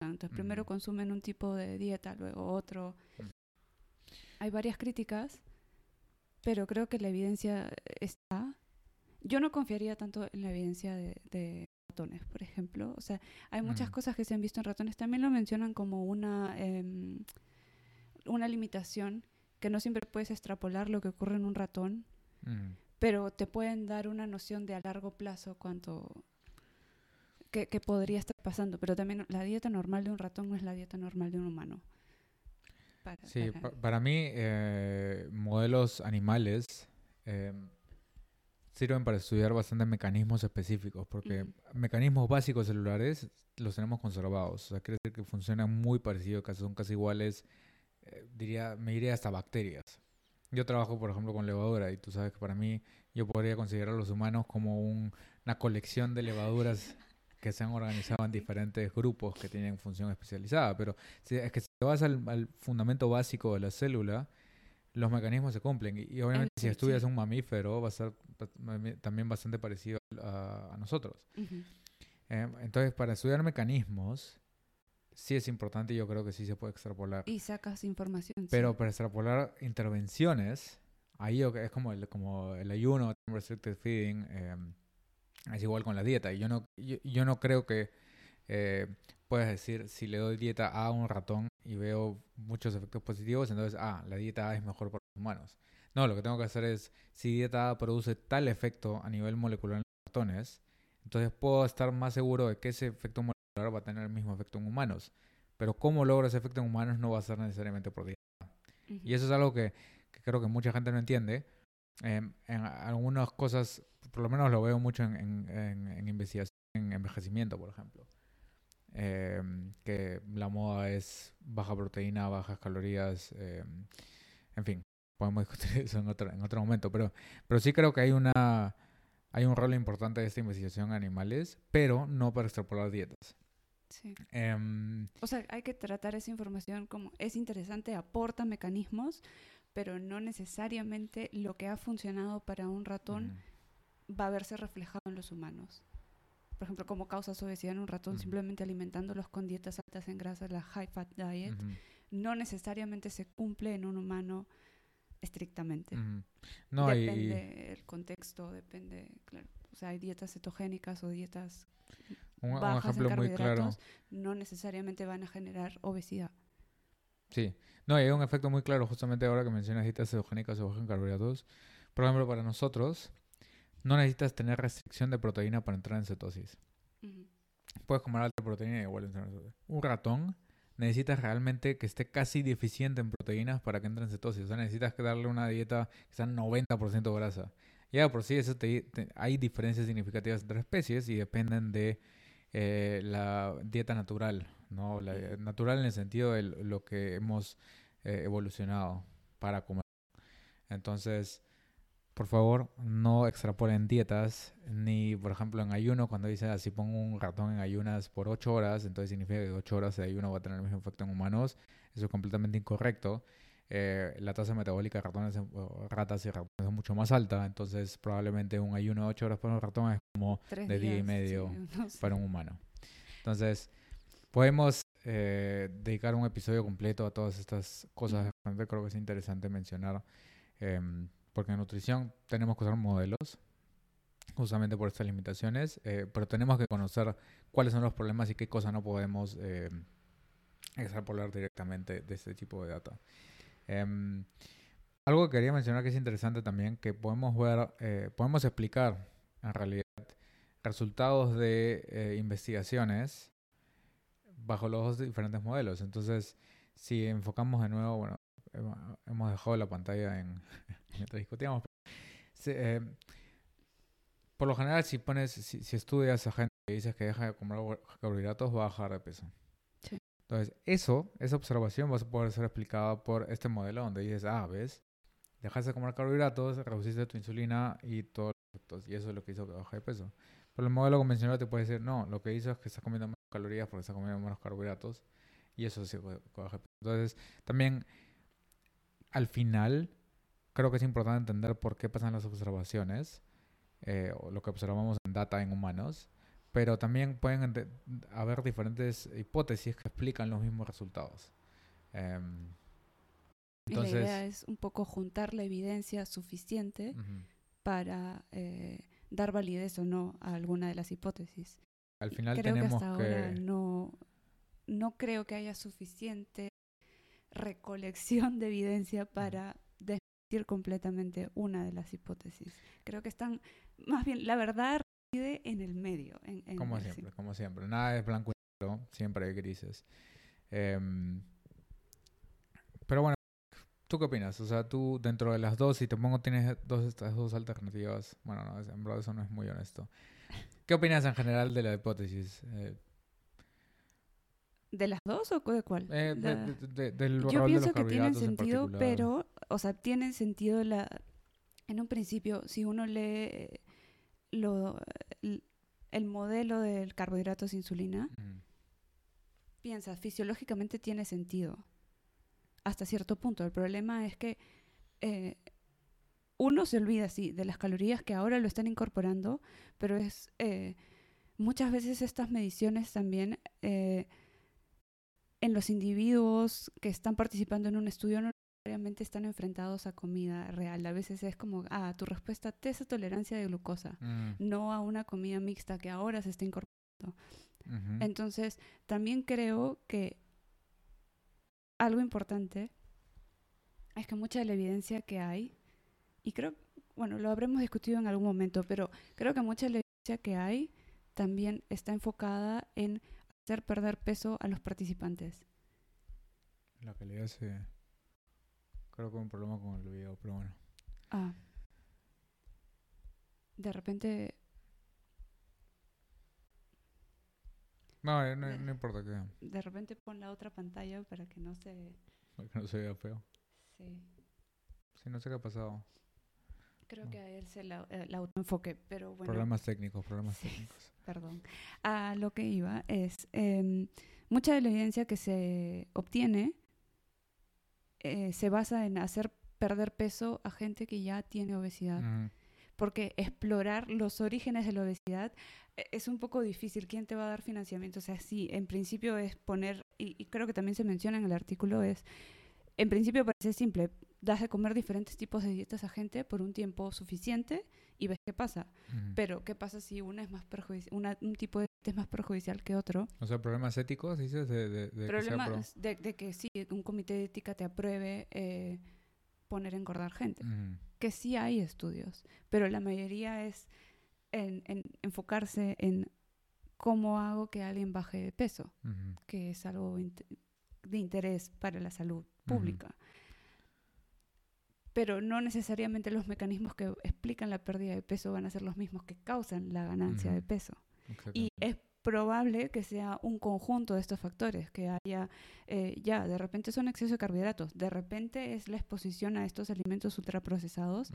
entonces, primero consumen un tipo de dieta, luego otro. Hay varias críticas, pero creo que la evidencia está. Yo no confiaría tanto en la evidencia de, ratones, por ejemplo. O sea, hay muchas cosas que se han visto en ratones. También lo mencionan como una, em, una limitación, que no siempre puedes extrapolar lo que ocurre en un ratón, pero te pueden dar una noción de a largo plazo cuánto que, podría estar pasando, pero también la dieta normal de un ratón no es la dieta normal de un humano. Sí, para, mí eh, modelos animales eh, sirven para estudiar bastantes mecanismos específicos, porque mecanismos básicos celulares los tenemos conservados, o sea, quiere decir que funcionan muy parecidos, casi son casi iguales, eh, diría, me diría hasta bacterias. Yo trabajo, por ejemplo, con levadura y tú sabes que para mí yo podría considerar a los humanos como una colección de levaduras que se han organizado en diferentes grupos que tienen función especializada, pero es que si te vas al, fundamento básico de la célula, los mecanismos se cumplen. Y, obviamente si estudias un mamífero va a ser también bastante parecido a, nosotros. Em, entonces, para estudiar mecanismos, sí es importante y yo creo que sí se puede extrapolar. Y sacas información. Pero para extrapolar intervenciones, ahí es como el, como el ayuno, restricted feeding, em, es igual con la dieta. Y yo no, yo, no creo que eh, puedes decir, si le doy dieta A a un ratón y veo muchos efectos positivos, entonces, ah, la dieta A es mejor para los humanos. No, lo que tengo que hacer es, si dieta A produce tal efecto a nivel molecular en los ratones, entonces puedo estar más seguro de que ese efecto molecular va a tener el mismo efecto en humanos. Pero cómo logro ese efecto en humanos no va a ser necesariamente por dieta. Y eso es algo que, creo que mucha gente no entiende. Em, en algunas cosas, por lo menos lo veo mucho en, en investigación en envejecimiento, por ejemplo. Em, que la moda es baja proteína, bajas calorías, em, en fin, podemos [LAUGHS] discutir eso en otro, en otro momento, pero, pero sí creo que hay una hay un rol importante de esta investigación en animales, pero no para extrapolar dietas. Sí. Em, o sea, hay que tratar esa información como es interesante, aporta mecanismos, pero no necesariamente lo que ha funcionado para un ratón va a verse reflejado en los humanos por ejemplo, como causas obesidad en un ratón, simplemente alimentándolos con dietas altas en grasa, la high fat diet, no necesariamente se cumple en un humano estrictamente. no, depende el contexto, depende, claro. O sea, hay dietas cetogénicas o dietas bajas en carbohidratos, no necesariamente van a generar obesidad. Sí, no, hay un efecto muy claro justamente ahora que mencionas dietas cetogénicas o bajas en carbohidratos. Por ejemplo, para nosotros, no necesitas tener restricción de proteína para entrar en cetosis. Puedes comer alta proteína y igual entrar en cetosis. Un ratón necesitas realmente que esté casi deficiente en proteínas para que entre en cetosis. O sea, necesitas que darle una dieta que sea 90% grasa. Ya por sí eso hay diferencias significativas entre especies y dependen de eh, la dieta natural, ¿no? La, natural en el sentido de lo que hemos eh, evolucionado para comer. Entonces, por favor, no extrapolen dietas, ni por ejemplo en ayuno, cuando dice así pongo un ratón en ayunas por 8 horas, entonces significa que 8 horas de ayuno va a tener el mismo efecto en humanos. Eso es completamente incorrecto. Eh, la tasa metabólica de ratones, ratas y ratones es mucho más alta, entonces probablemente un ayuno de 8 horas para un ratón es como de día y medio [LAUGHS] para un humano. Entonces, podemos eh, dedicar un episodio completo a todas estas cosas. Creo que es interesante mencionar. Em, porque en nutrición tenemos que usar modelos, justamente por estas limitaciones, eh, pero tenemos que conocer cuáles son los problemas y qué cosas no podemos eh, extrapolar directamente de este tipo de data. Em, algo que quería mencionar que es interesante también, que podemos ver, eh, podemos explicar en realidad resultados de investigaciones bajo los dos diferentes modelos. Entonces, si enfocamos de nuevo, bueno, hemos dejado la pantalla en, [LAUGHS] mientras discutíamos. Eh, por lo general, si pones, si, estudias a gente que dices que deja de comer carbohidratos, va a bajar de peso. Entonces, eso, esa observación va a poder ser explicada por este modelo donde dices, ah, ves, dejaste de comer carbohidratos, reduciste tu insulina y efectos. Y eso es lo que hizo que baje de peso. Pero el modelo convencional te puede decir, no, lo que hizo es que estás comiendo calorías porque estás comiendo menos carbohidratos. Y eso sí baja. Entonces, también, al final, creo que es importante entender por qué pasan las observaciones, eh, o lo que observamos en data en humanos, pero también pueden haber diferentes hipótesis que explican los mismos resultados. Em, entonces, la idea es un poco juntar la evidencia suficiente para eh, dar validez o no a alguna de las hipótesis. Al final creo tenemos que hasta ahora no, no creo que haya suficiente recolección de evidencia para completamente una de las hipótesis. Creo que están, más bien, la verdad reside en el medio. como siempre, como siempre. Nada es blanco y negro, siempre hay grises. Em, pero bueno, ¿tú qué opinas? O sea, tú dentro de las dos, si te pongo, tienes dos, estas dos alternativas. Bueno, no, en verdad eso no es muy honesto. ¿Qué opinas en general de la hipótesis? Eh, ¿De las dos o de cuál? Eh, del Yo pienso que tienen sentido, pero, o sea, tienen sentido la, en un principio, si uno lee lo, el, modelo del carbohidrato sin insulina, piensa, fisiológicamente tiene sentido hasta cierto punto. El problema es que eh, uno se olvida, sí, de las calorías que ahora lo están incorporando, pero es muchas veces estas mediciones también eh, en los individuos que están participando en un estudio no necesariamente están enfrentados a comida real. A veces es como, ah, tu respuesta te esa tolerancia de glucosa, Mm, no a una comida mixta que ahora se está incorporando. Entonces, también creo que algo importante es que mucha de la evidencia que hay, y creo, bueno, lo habremos discutido en algún momento, pero creo que mucha de la evidencia que hay también está enfocada en hacer perder peso a los participantes. La calidad se... Creo que hay un problema con el video, pero bueno. Ah. De repente, No, eh, no, no importa que, de repente pon la otra pantalla para que no se... que no se vea feo. Sí. Sí, no sé qué ha pasado. Creo que a él se la, el autoenfoque, pero bueno. Problemas técnicos, problemas Sí. técnicos. [LAUGHS] perdón, a lo que iba es, em, mucha de la evidencia que se obtiene eh, se basa en hacer perder peso a gente que ya tiene obesidad, porque explorar los orígenes de la obesidad eh, es un poco difícil. ¿Quién te va a dar financiamiento? O sea, sí, en principio es poner, y, y creo que también se menciona en el artículo, es, en principio parece simple, das de comer diferentes tipos de dietas a gente por un tiempo suficiente y ves qué pasa. Pero, ¿qué pasa si una es más una, un tipo de dieta es más perjudicial que otro? O sea, problemas éticos, dices, de, de, de que Problemas de, de que sí, un comité de ética te apruebe eh, poner a engordar gente. Que sí hay estudios, pero la mayoría es en, en enfocarse en cómo hago que alguien baje de peso, que es algo de interés para la salud pública. Pero no necesariamente los mecanismos que explican la pérdida de peso van a ser los mismos que causan la ganancia de peso. Y es probable que sea un conjunto de estos factores, que haya, eh, ya, de repente son exceso de carbohidratos, de repente es la exposición a estos alimentos ultraprocesados,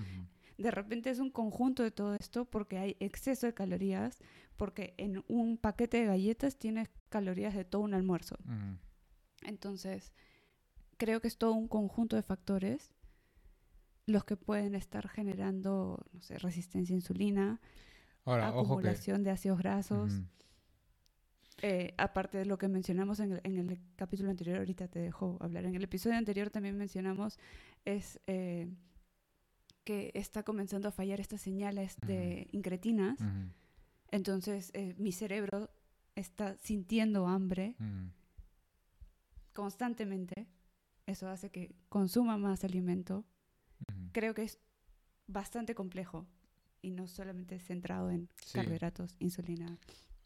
de repente es un conjunto de todo esto porque hay exceso de calorías, porque en un paquete de galletas tienes calorías de todo un almuerzo. Entonces, creo que es todo un conjunto de factores los que pueden estar generando, no sé, resistencia a insulina, Ahora, ojo que... acumulación de ácidos grasos. Eh, aparte de lo que mencionamos en el, en el capítulo anterior, ahorita te dejo hablar. En el episodio anterior también mencionamos es eh, que está comenzando a fallar estas señales de incretinas. Entonces, eh, mi cerebro está sintiendo hambre constantemente. Eso hace que consuma más alimento. Creo que es bastante complejo y no solamente centrado en Sí. carbohidratos, insulina.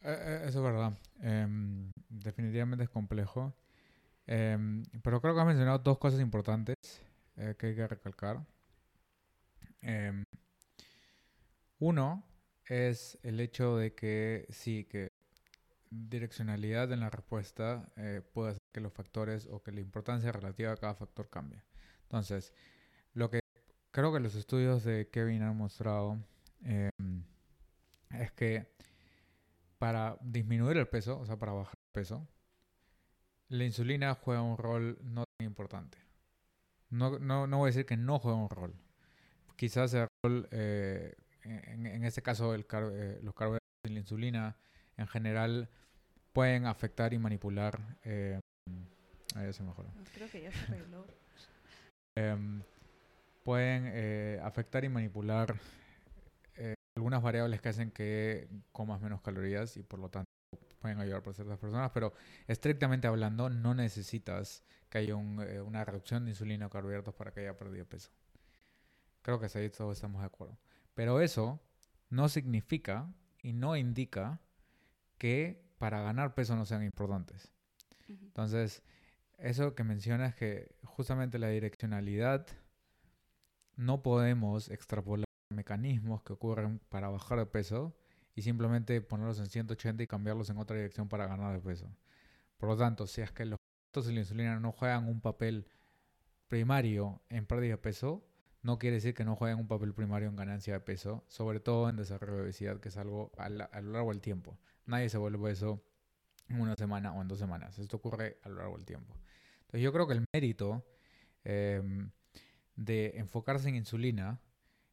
Eh, eh, Eso es verdad. Em, definitivamente es complejo. Em, pero creo que has mencionado dos cosas importantes eh, que hay que recalcar. Em, uno es el hecho de que sí, que direccionalidad en la respuesta eh, puede hacer que los factores o que la importancia relativa a cada factor cambie. Entonces, lo que creo que los estudios de Kevin han mostrado em, es que para disminuir el peso, o sea, para bajar el peso, la insulina juega un rol no tan importante. No, no, no voy a decir que no juega un rol. Quizás el rol, eh, en, en este caso, el car- eh, los carbohidratos y la insulina en general pueden afectar y manipular. Eh, ahí ya se mejoró. Creo que ya se arregló. Pueden eh, afectar y manipular eh, algunas variables que hacen que comas menos calorías y por lo tanto pueden ayudar para ciertas personas, pero estrictamente hablando no necesitas que haya un, eh, una reducción de insulina o carbohidratos para que haya perdido peso. Creo que ahí todos estamos de acuerdo. Pero eso no significa y no indica que para ganar peso no sean importantes. Ujú. Entonces, eso que mencionas que justamente la direccionalidad no podemos extrapolar mecanismos que ocurren para bajar de peso y simplemente ponerlos en 180 y cambiarlos en otra dirección para ganar de peso. Por lo tanto, si es que los y la insulina no juegan un papel primario en pérdida de peso, no quiere decir que no jueguen un papel primario en ganancia de peso, sobre todo en desarrollo de obesidad, que es algo a lo largo del tiempo. Nadie se vuelve eso en una semana o en dos semanas. Esto ocurre a lo largo del tiempo. Entonces yo creo que el mérito em, de enfocarse en insulina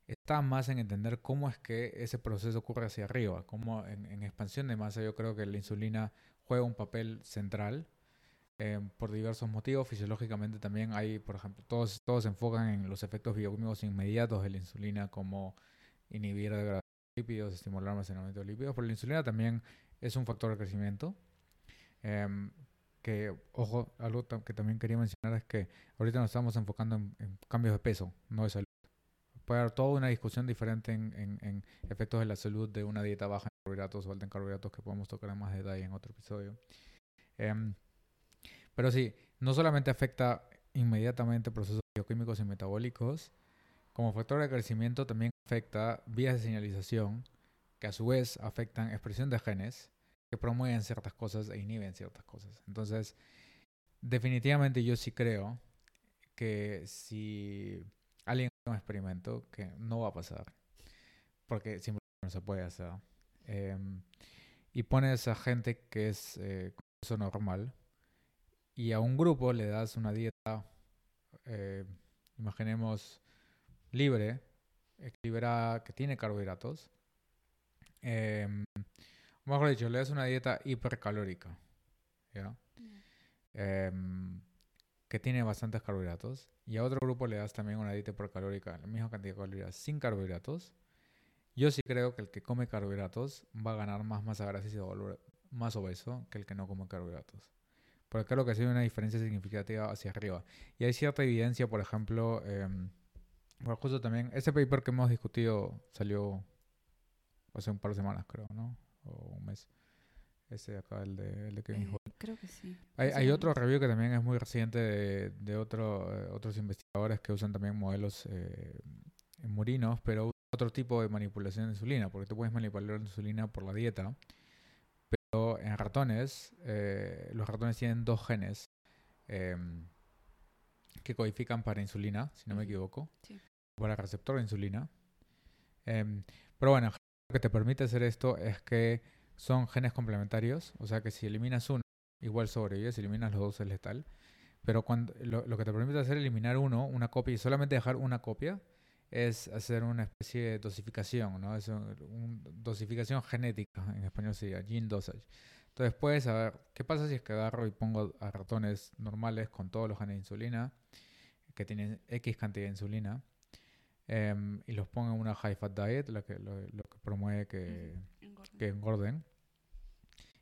está más en entender cómo es que ese proceso ocurre hacia arriba, cómo en, expansión de masa yo creo que la insulina juega un papel central eh, por diversos motivos. Fisiológicamente también hay, por ejemplo, todos, todos se enfocan en los efectos bioquímicos inmediatos de la insulina como inhibir de lípidos, estimular almacenamiento de lípidos, pero la insulina también es un factor de crecimiento. Em, que, ojo, algo que también quería mencionar es que ahorita nos estamos enfocando en, cambios de peso, no de salud. Puede haber toda una discusión diferente en, efectos de la salud de una dieta baja en carbohidratos o alta en carbohidratos que podemos tocar en más detalle en otro episodio. Em, pero sí, no solamente afecta inmediatamente procesos bioquímicos y metabólicos, como factor de crecimiento también afecta vías de señalización, que a su vez afectan expresión de genes, que promueven ciertas cosas e inhiben ciertas cosas. Entonces, definitivamente yo sí creo que si alguien hace un experimento, que no va a pasar, porque simplemente no se puede hacer, em, y pones a gente que es eh, eso normal, y a un grupo le das una dieta, eh, imaginemos, libre, equilibrada, que tiene carbohidratos, eh, mejor dicho, le das una dieta hipercalórica, ¿ya? Em, que tiene bastantes carbohidratos. Y a otro grupo le das también una dieta hipercalórica, la misma cantidad de calorías, sin carbohidratos. Yo sí creo que el que come carbohidratos va a ganar más masa grasa y se va más obeso que el que no come carbohidratos. Porque creo que ha sido una diferencia significativa hacia arriba. Y hay cierta evidencia, por ejemplo, eh, justo también, ese paper que hemos discutido salió hace un par de semanas, creo, ¿no? O un mes. Ese acá, el de, el de Kevin eh, Creo que sí. Hay, hay otro review que también es muy reciente de, de otro, eh, otros investigadores que usan también modelos eh, murinos, pero otro tipo de manipulación de insulina, porque tú puedes manipular la insulina por la dieta, pero en ratones, eh, los ratones tienen dos genes em, que codifican para insulina, si no me equivoco, para receptor de insulina. Em, pero bueno, que te permite hacer esto es que son genes complementarios, o sea que si eliminas uno, igual sobrevive, si eliminas los dos es letal. Pero cuando, lo, lo que te permite hacer eliminar uno, una copia, y solamente dejar una copia, es hacer una especie de dosificación, ¿no? Es una dosificación genética, en español sería gene dosage. Entonces puedes saber qué pasa si es que agarro y pongo a ratones normales con todos los genes de insulina, que tienen X cantidad de insulina, em, y los pongo en una high fat diet, lo que, lo, que promueve que, que engorden.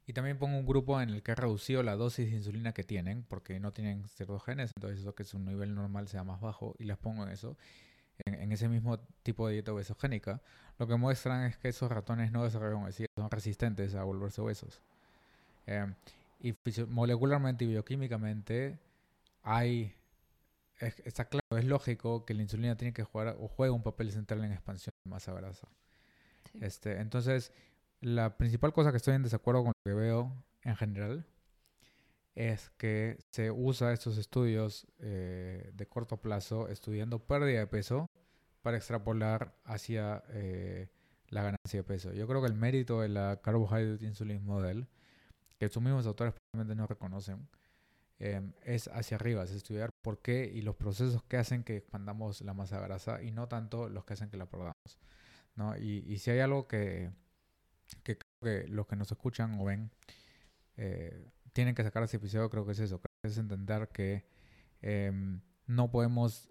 Y también pongo un grupo en el que he reducido la dosis de insulina que tienen, porque no tienen ciertos genes, entonces eso que su nivel normal sea más bajo, y las pongo en eso en, ese mismo tipo de dieta obesogénica, lo que muestran es que esos ratones no desarrollan obesidad, son resistentes a volverse obesos. Eh, y molecularmente y bioquímicamente hay, está claro, es lógico que la insulina tiene que jugar o juega un papel central en expansión de masa grasa. Este, entonces, la principal cosa que estoy en desacuerdo con lo que veo en general es que se usa estos estudios eh, de corto plazo estudiando pérdida de peso para extrapolar hacia eh, la ganancia de peso. Yo creo que el mérito de la Carbohydrate Insulin Model, que sus mismos autores probablemente no reconocen, em, es hacia arriba, es estudiar por qué y los procesos que hacen que expandamos la masa grasa y no tanto los que hacen que la perdamos. ¿no? Y, y si hay algo que, que, que los que nos escuchan o ven eh, tienen que sacar ese episodio, creo que es eso, creo que es entender que em, no podemos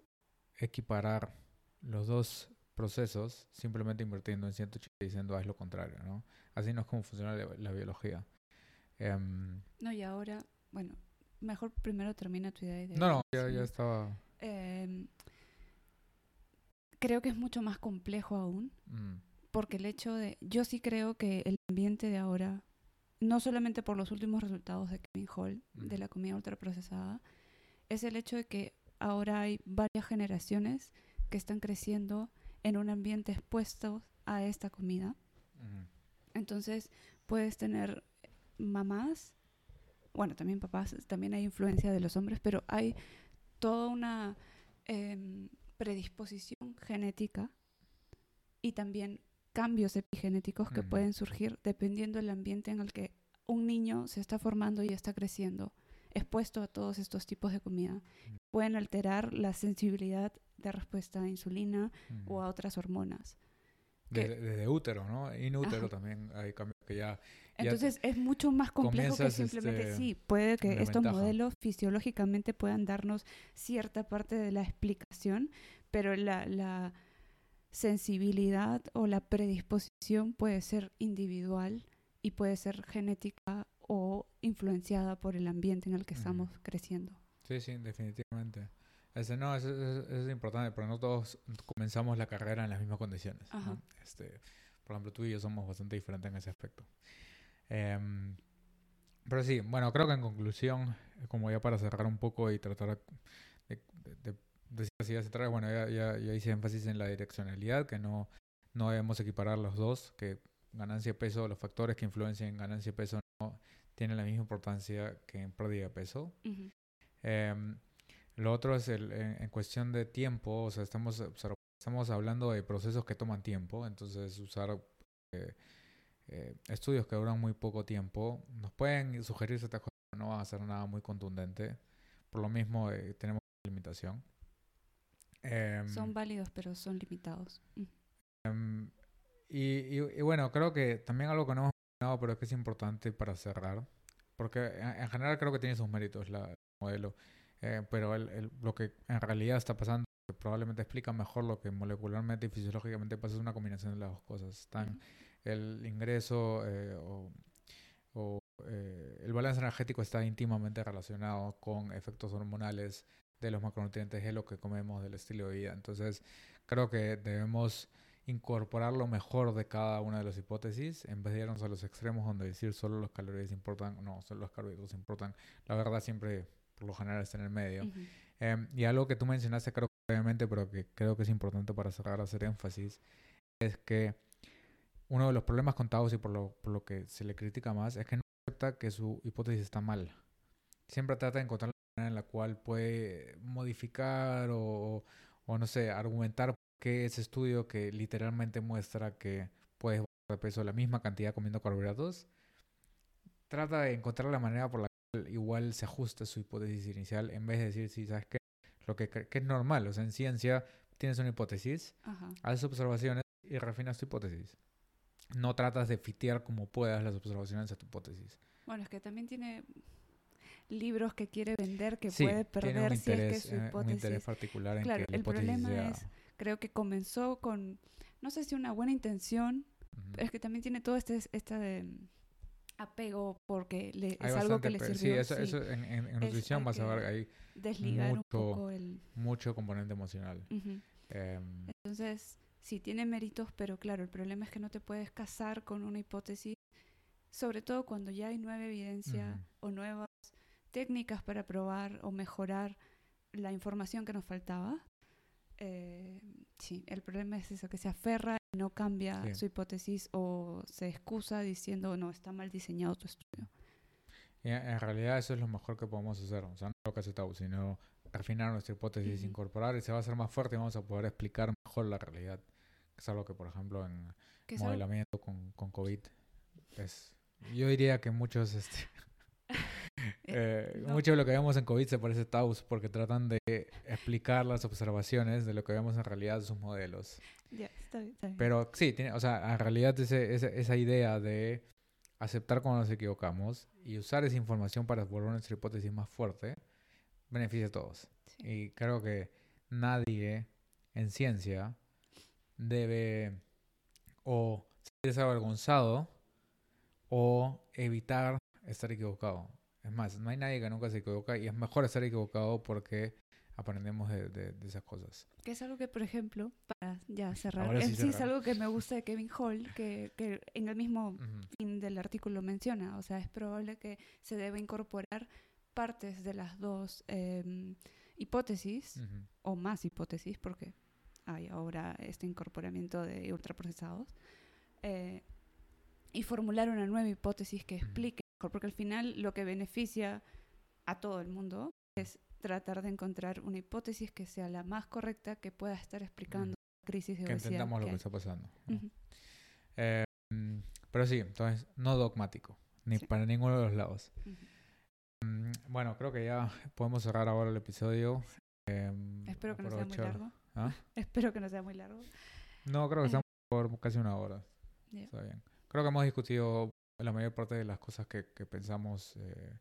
equiparar los dos procesos simplemente invirtiendo en 180 y diciendo haz lo contrario, ¿no? Así no es como funciona la, biología. Em, no, y ahora, bueno, mejor primero termina tu idea. no, no, ya, ya estaba... Em, creo que es mucho más complejo aún, mm. porque el hecho de, yo sí creo que el ambiente de ahora no solamente por los últimos resultados de Kevin Hall, de la comida ultraprocesada, es el hecho de que ahora hay varias generaciones que están creciendo en un ambiente expuesto a esta comida. Entonces, puedes tener mamás, bueno, también papás, también hay influencia de los hombres, pero hay toda una em, predisposición genética y también cambios epigenéticos que pueden surgir dependiendo del ambiente en el que un niño se está formando y está creciendo, expuesto a todos estos tipos de comida. Pueden alterar la sensibilidad de respuesta a insulina o a otras hormonas. Desde, útero, ¿no? Inútero también hay cambios que ya... Entonces es mucho más complejo que simplemente este, sí, puede que estos modelos fisiológicamente puedan darnos cierta parte de la explicación, pero la, la sensibilidad o la predisposición puede ser individual y puede ser genética o influenciada por el ambiente en el que estamos creciendo. Sí, sí, definitivamente. Ese, no, eso, es importante, pero no todos comenzamos la carrera en las mismas condiciones. Este, por ejemplo, tú y yo somos bastante diferentes en ese aspecto. Em, pero sí, bueno, creo que en conclusión, como ya para cerrar un poco y tratar de, de, decir así hacia atrás, bueno, ya, ya, ya, hice énfasis en la direccionalidad, que no, no debemos equiparar los dos, que ganancia de peso, los factores que influencian en ganancia de peso no tienen la misma importancia que en pérdida de peso. Lo otro es el, en, cuestión de tiempo, o sea, estamos, estamos hablando de procesos que toman tiempo, entonces usar eh, eh, estudios que duran muy poco tiempo nos pueden sugerir ciertas cosas, no van a ser nada muy contundente, por lo mismo eh, tenemos limitación. Em, son válidos, pero son limitados. Mm. Em, y, y, bueno, creo que también algo que no hemos mencionado, pero que es importante para cerrar, porque en, general creo que tiene sus méritos la, el modelo. Eh, pero el, lo que en realidad está pasando, que probablemente explica mejor lo que molecularmente y fisiológicamente pasa, es una combinación de las dos cosas. Están el ingreso eh, o, eh, el balance energético está íntimamente relacionado con efectos hormonales de los macronutrientes de lo que comemos, del estilo de vida. Entonces, creo que debemos incorporar lo mejor de cada una de las hipótesis en vez de irnos a los extremos donde decir solo los calorías importan, no, solo los carbohidratos importan. La verdad siempre por lo general está en el medio. Em, y algo que tú mencionaste, creo que obviamente, pero que creo que es importante para cerrar, hacer énfasis, es que uno de los problemas contados y por lo, por lo que se le critica más es que no acepta que su hipótesis está mal. Siempre trata de encontrar la manera en la cual puede modificar o, o no sé, argumentar que ese estudio que literalmente muestra que puedes bajar de peso la misma cantidad comiendo carbohidratos, trata de encontrar la manera por la igual se ajusta su hipótesis inicial en vez de decir, sí, ¿sabes qué? Lo que, que es normal, o sea, en ciencia tienes una hipótesis, haces observaciones y refinas tu hipótesis. No tratas de fitear como puedas las observaciones a tu hipótesis. Bueno, es que también tiene libros que quiere vender que puede perder si es que su hipótesis... Eh, un interés particular en que el problema es, creo que comenzó con, no sé si una buena intención, pero es que también tiene todo este, esta de apego porque le, es algo que le sirvió. Sí, eso, eso en, en, nutrición vas a ver ahí desligar mucho, un poco el... mucho componente emocional. Em, Entonces, sí, tiene méritos, pero claro, el problema es que no te puedes casar con una hipótesis, sobre todo cuando ya hay nueva evidencia o nuevas técnicas para probar o mejorar la información que nos faltaba. Eh, sí, el problema es eso, que se aferra y no cambia su hipótesis o se excusa diciendo, no, está mal diseñado tu estudio. en realidad eso es lo mejor que podemos hacer, o sea, no lo que hace Tau, sino refinar nuestra hipótesis, incorporar y se va a hacer más fuerte y vamos a poder explicar mejor la realidad. Es algo que, por ejemplo, en modelamiento con, con COVID es... Yo diría que muchos... Este, [LAUGHS] Eh, mucho de lo que vemos en COVID se parece a Taus porque tratan de explicar las observaciones de lo que vemos en realidad de sus modelos. Pero sí, tiene, o sea, en realidad ese, esa idea de aceptar cuando nos equivocamos y usar esa información para volver nuestra hipótesis más fuerte beneficia a todos. Y creo que nadie en ciencia debe o sentirse avergonzado o evitar estar equivocado. Es más, no hay nadie que nunca se equivoca y es mejor estar equivocado porque aprendemos de, de, esas cosas. Que es algo que, por ejemplo, para ya cerrar, sí, [LAUGHS] es algo que me gusta de Kevin Hall, que, que en el mismo fin del artículo menciona. O sea, es probable que se deba incorporar partes de las dos em, hipótesis, o más hipótesis, porque hay ahora este incorporamiento de ultraprocesados, eh, y formular una nueva hipótesis que explique porque al final lo que beneficia a todo el mundo es tratar de encontrar una hipótesis que sea la más correcta que pueda estar explicando la crisis de que entendamos lo que está pasando. Eh, pero sí, entonces no dogmático, ni para ninguno de los lados. Bueno, creo que ya [LAUGHS] podemos cerrar ahora el episodio. Em, Espero que no sea muy largo. ¿Ah? [LAUGHS] Espero que no sea muy largo. No, creo que Eh. estamos por casi una hora. Ya. Está bien. Creo que hemos discutido la mayor parte de las cosas que, que pensamos eh,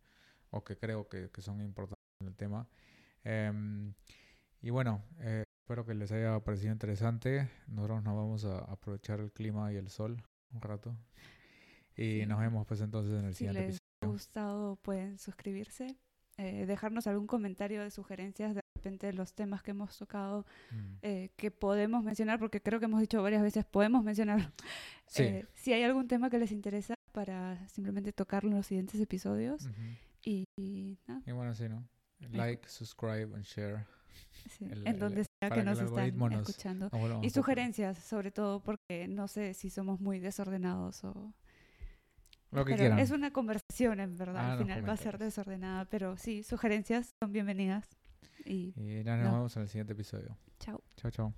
o que creo que, que son importantes en el tema. Em, y bueno, eh, espero que les haya parecido interesante. Nosotros nos vamos a aprovechar el clima y el sol un rato. Y Sí. nos vemos pues entonces en el Si siguiente episodio. Gustado, pueden suscribirse, eh, dejarnos algún comentario de sugerencias de repente de los temas que hemos tocado Mm. eh, que podemos mencionar, porque creo que hemos dicho varias veces, podemos mencionar. [LAUGHS] Sí. Eh, si hay algún tema que les interesa para simplemente tocarlo en los siguientes episodios. Ujú. Y, y nada, Y bueno, sí, ¿no? Like, subscribe and share. sí, el- en el- donde sea que nos están escuchando. Nos Y sugerencias, sobre todo porque no sé si somos muy desordenados o... Lo que Pero quieran. es una conversación, en verdad. Ah, Al final va a ser desordenada, pero sí, sugerencias son bienvenidas. Y Y nos No. vemos en el siguiente episodio. chao. Chao, chao.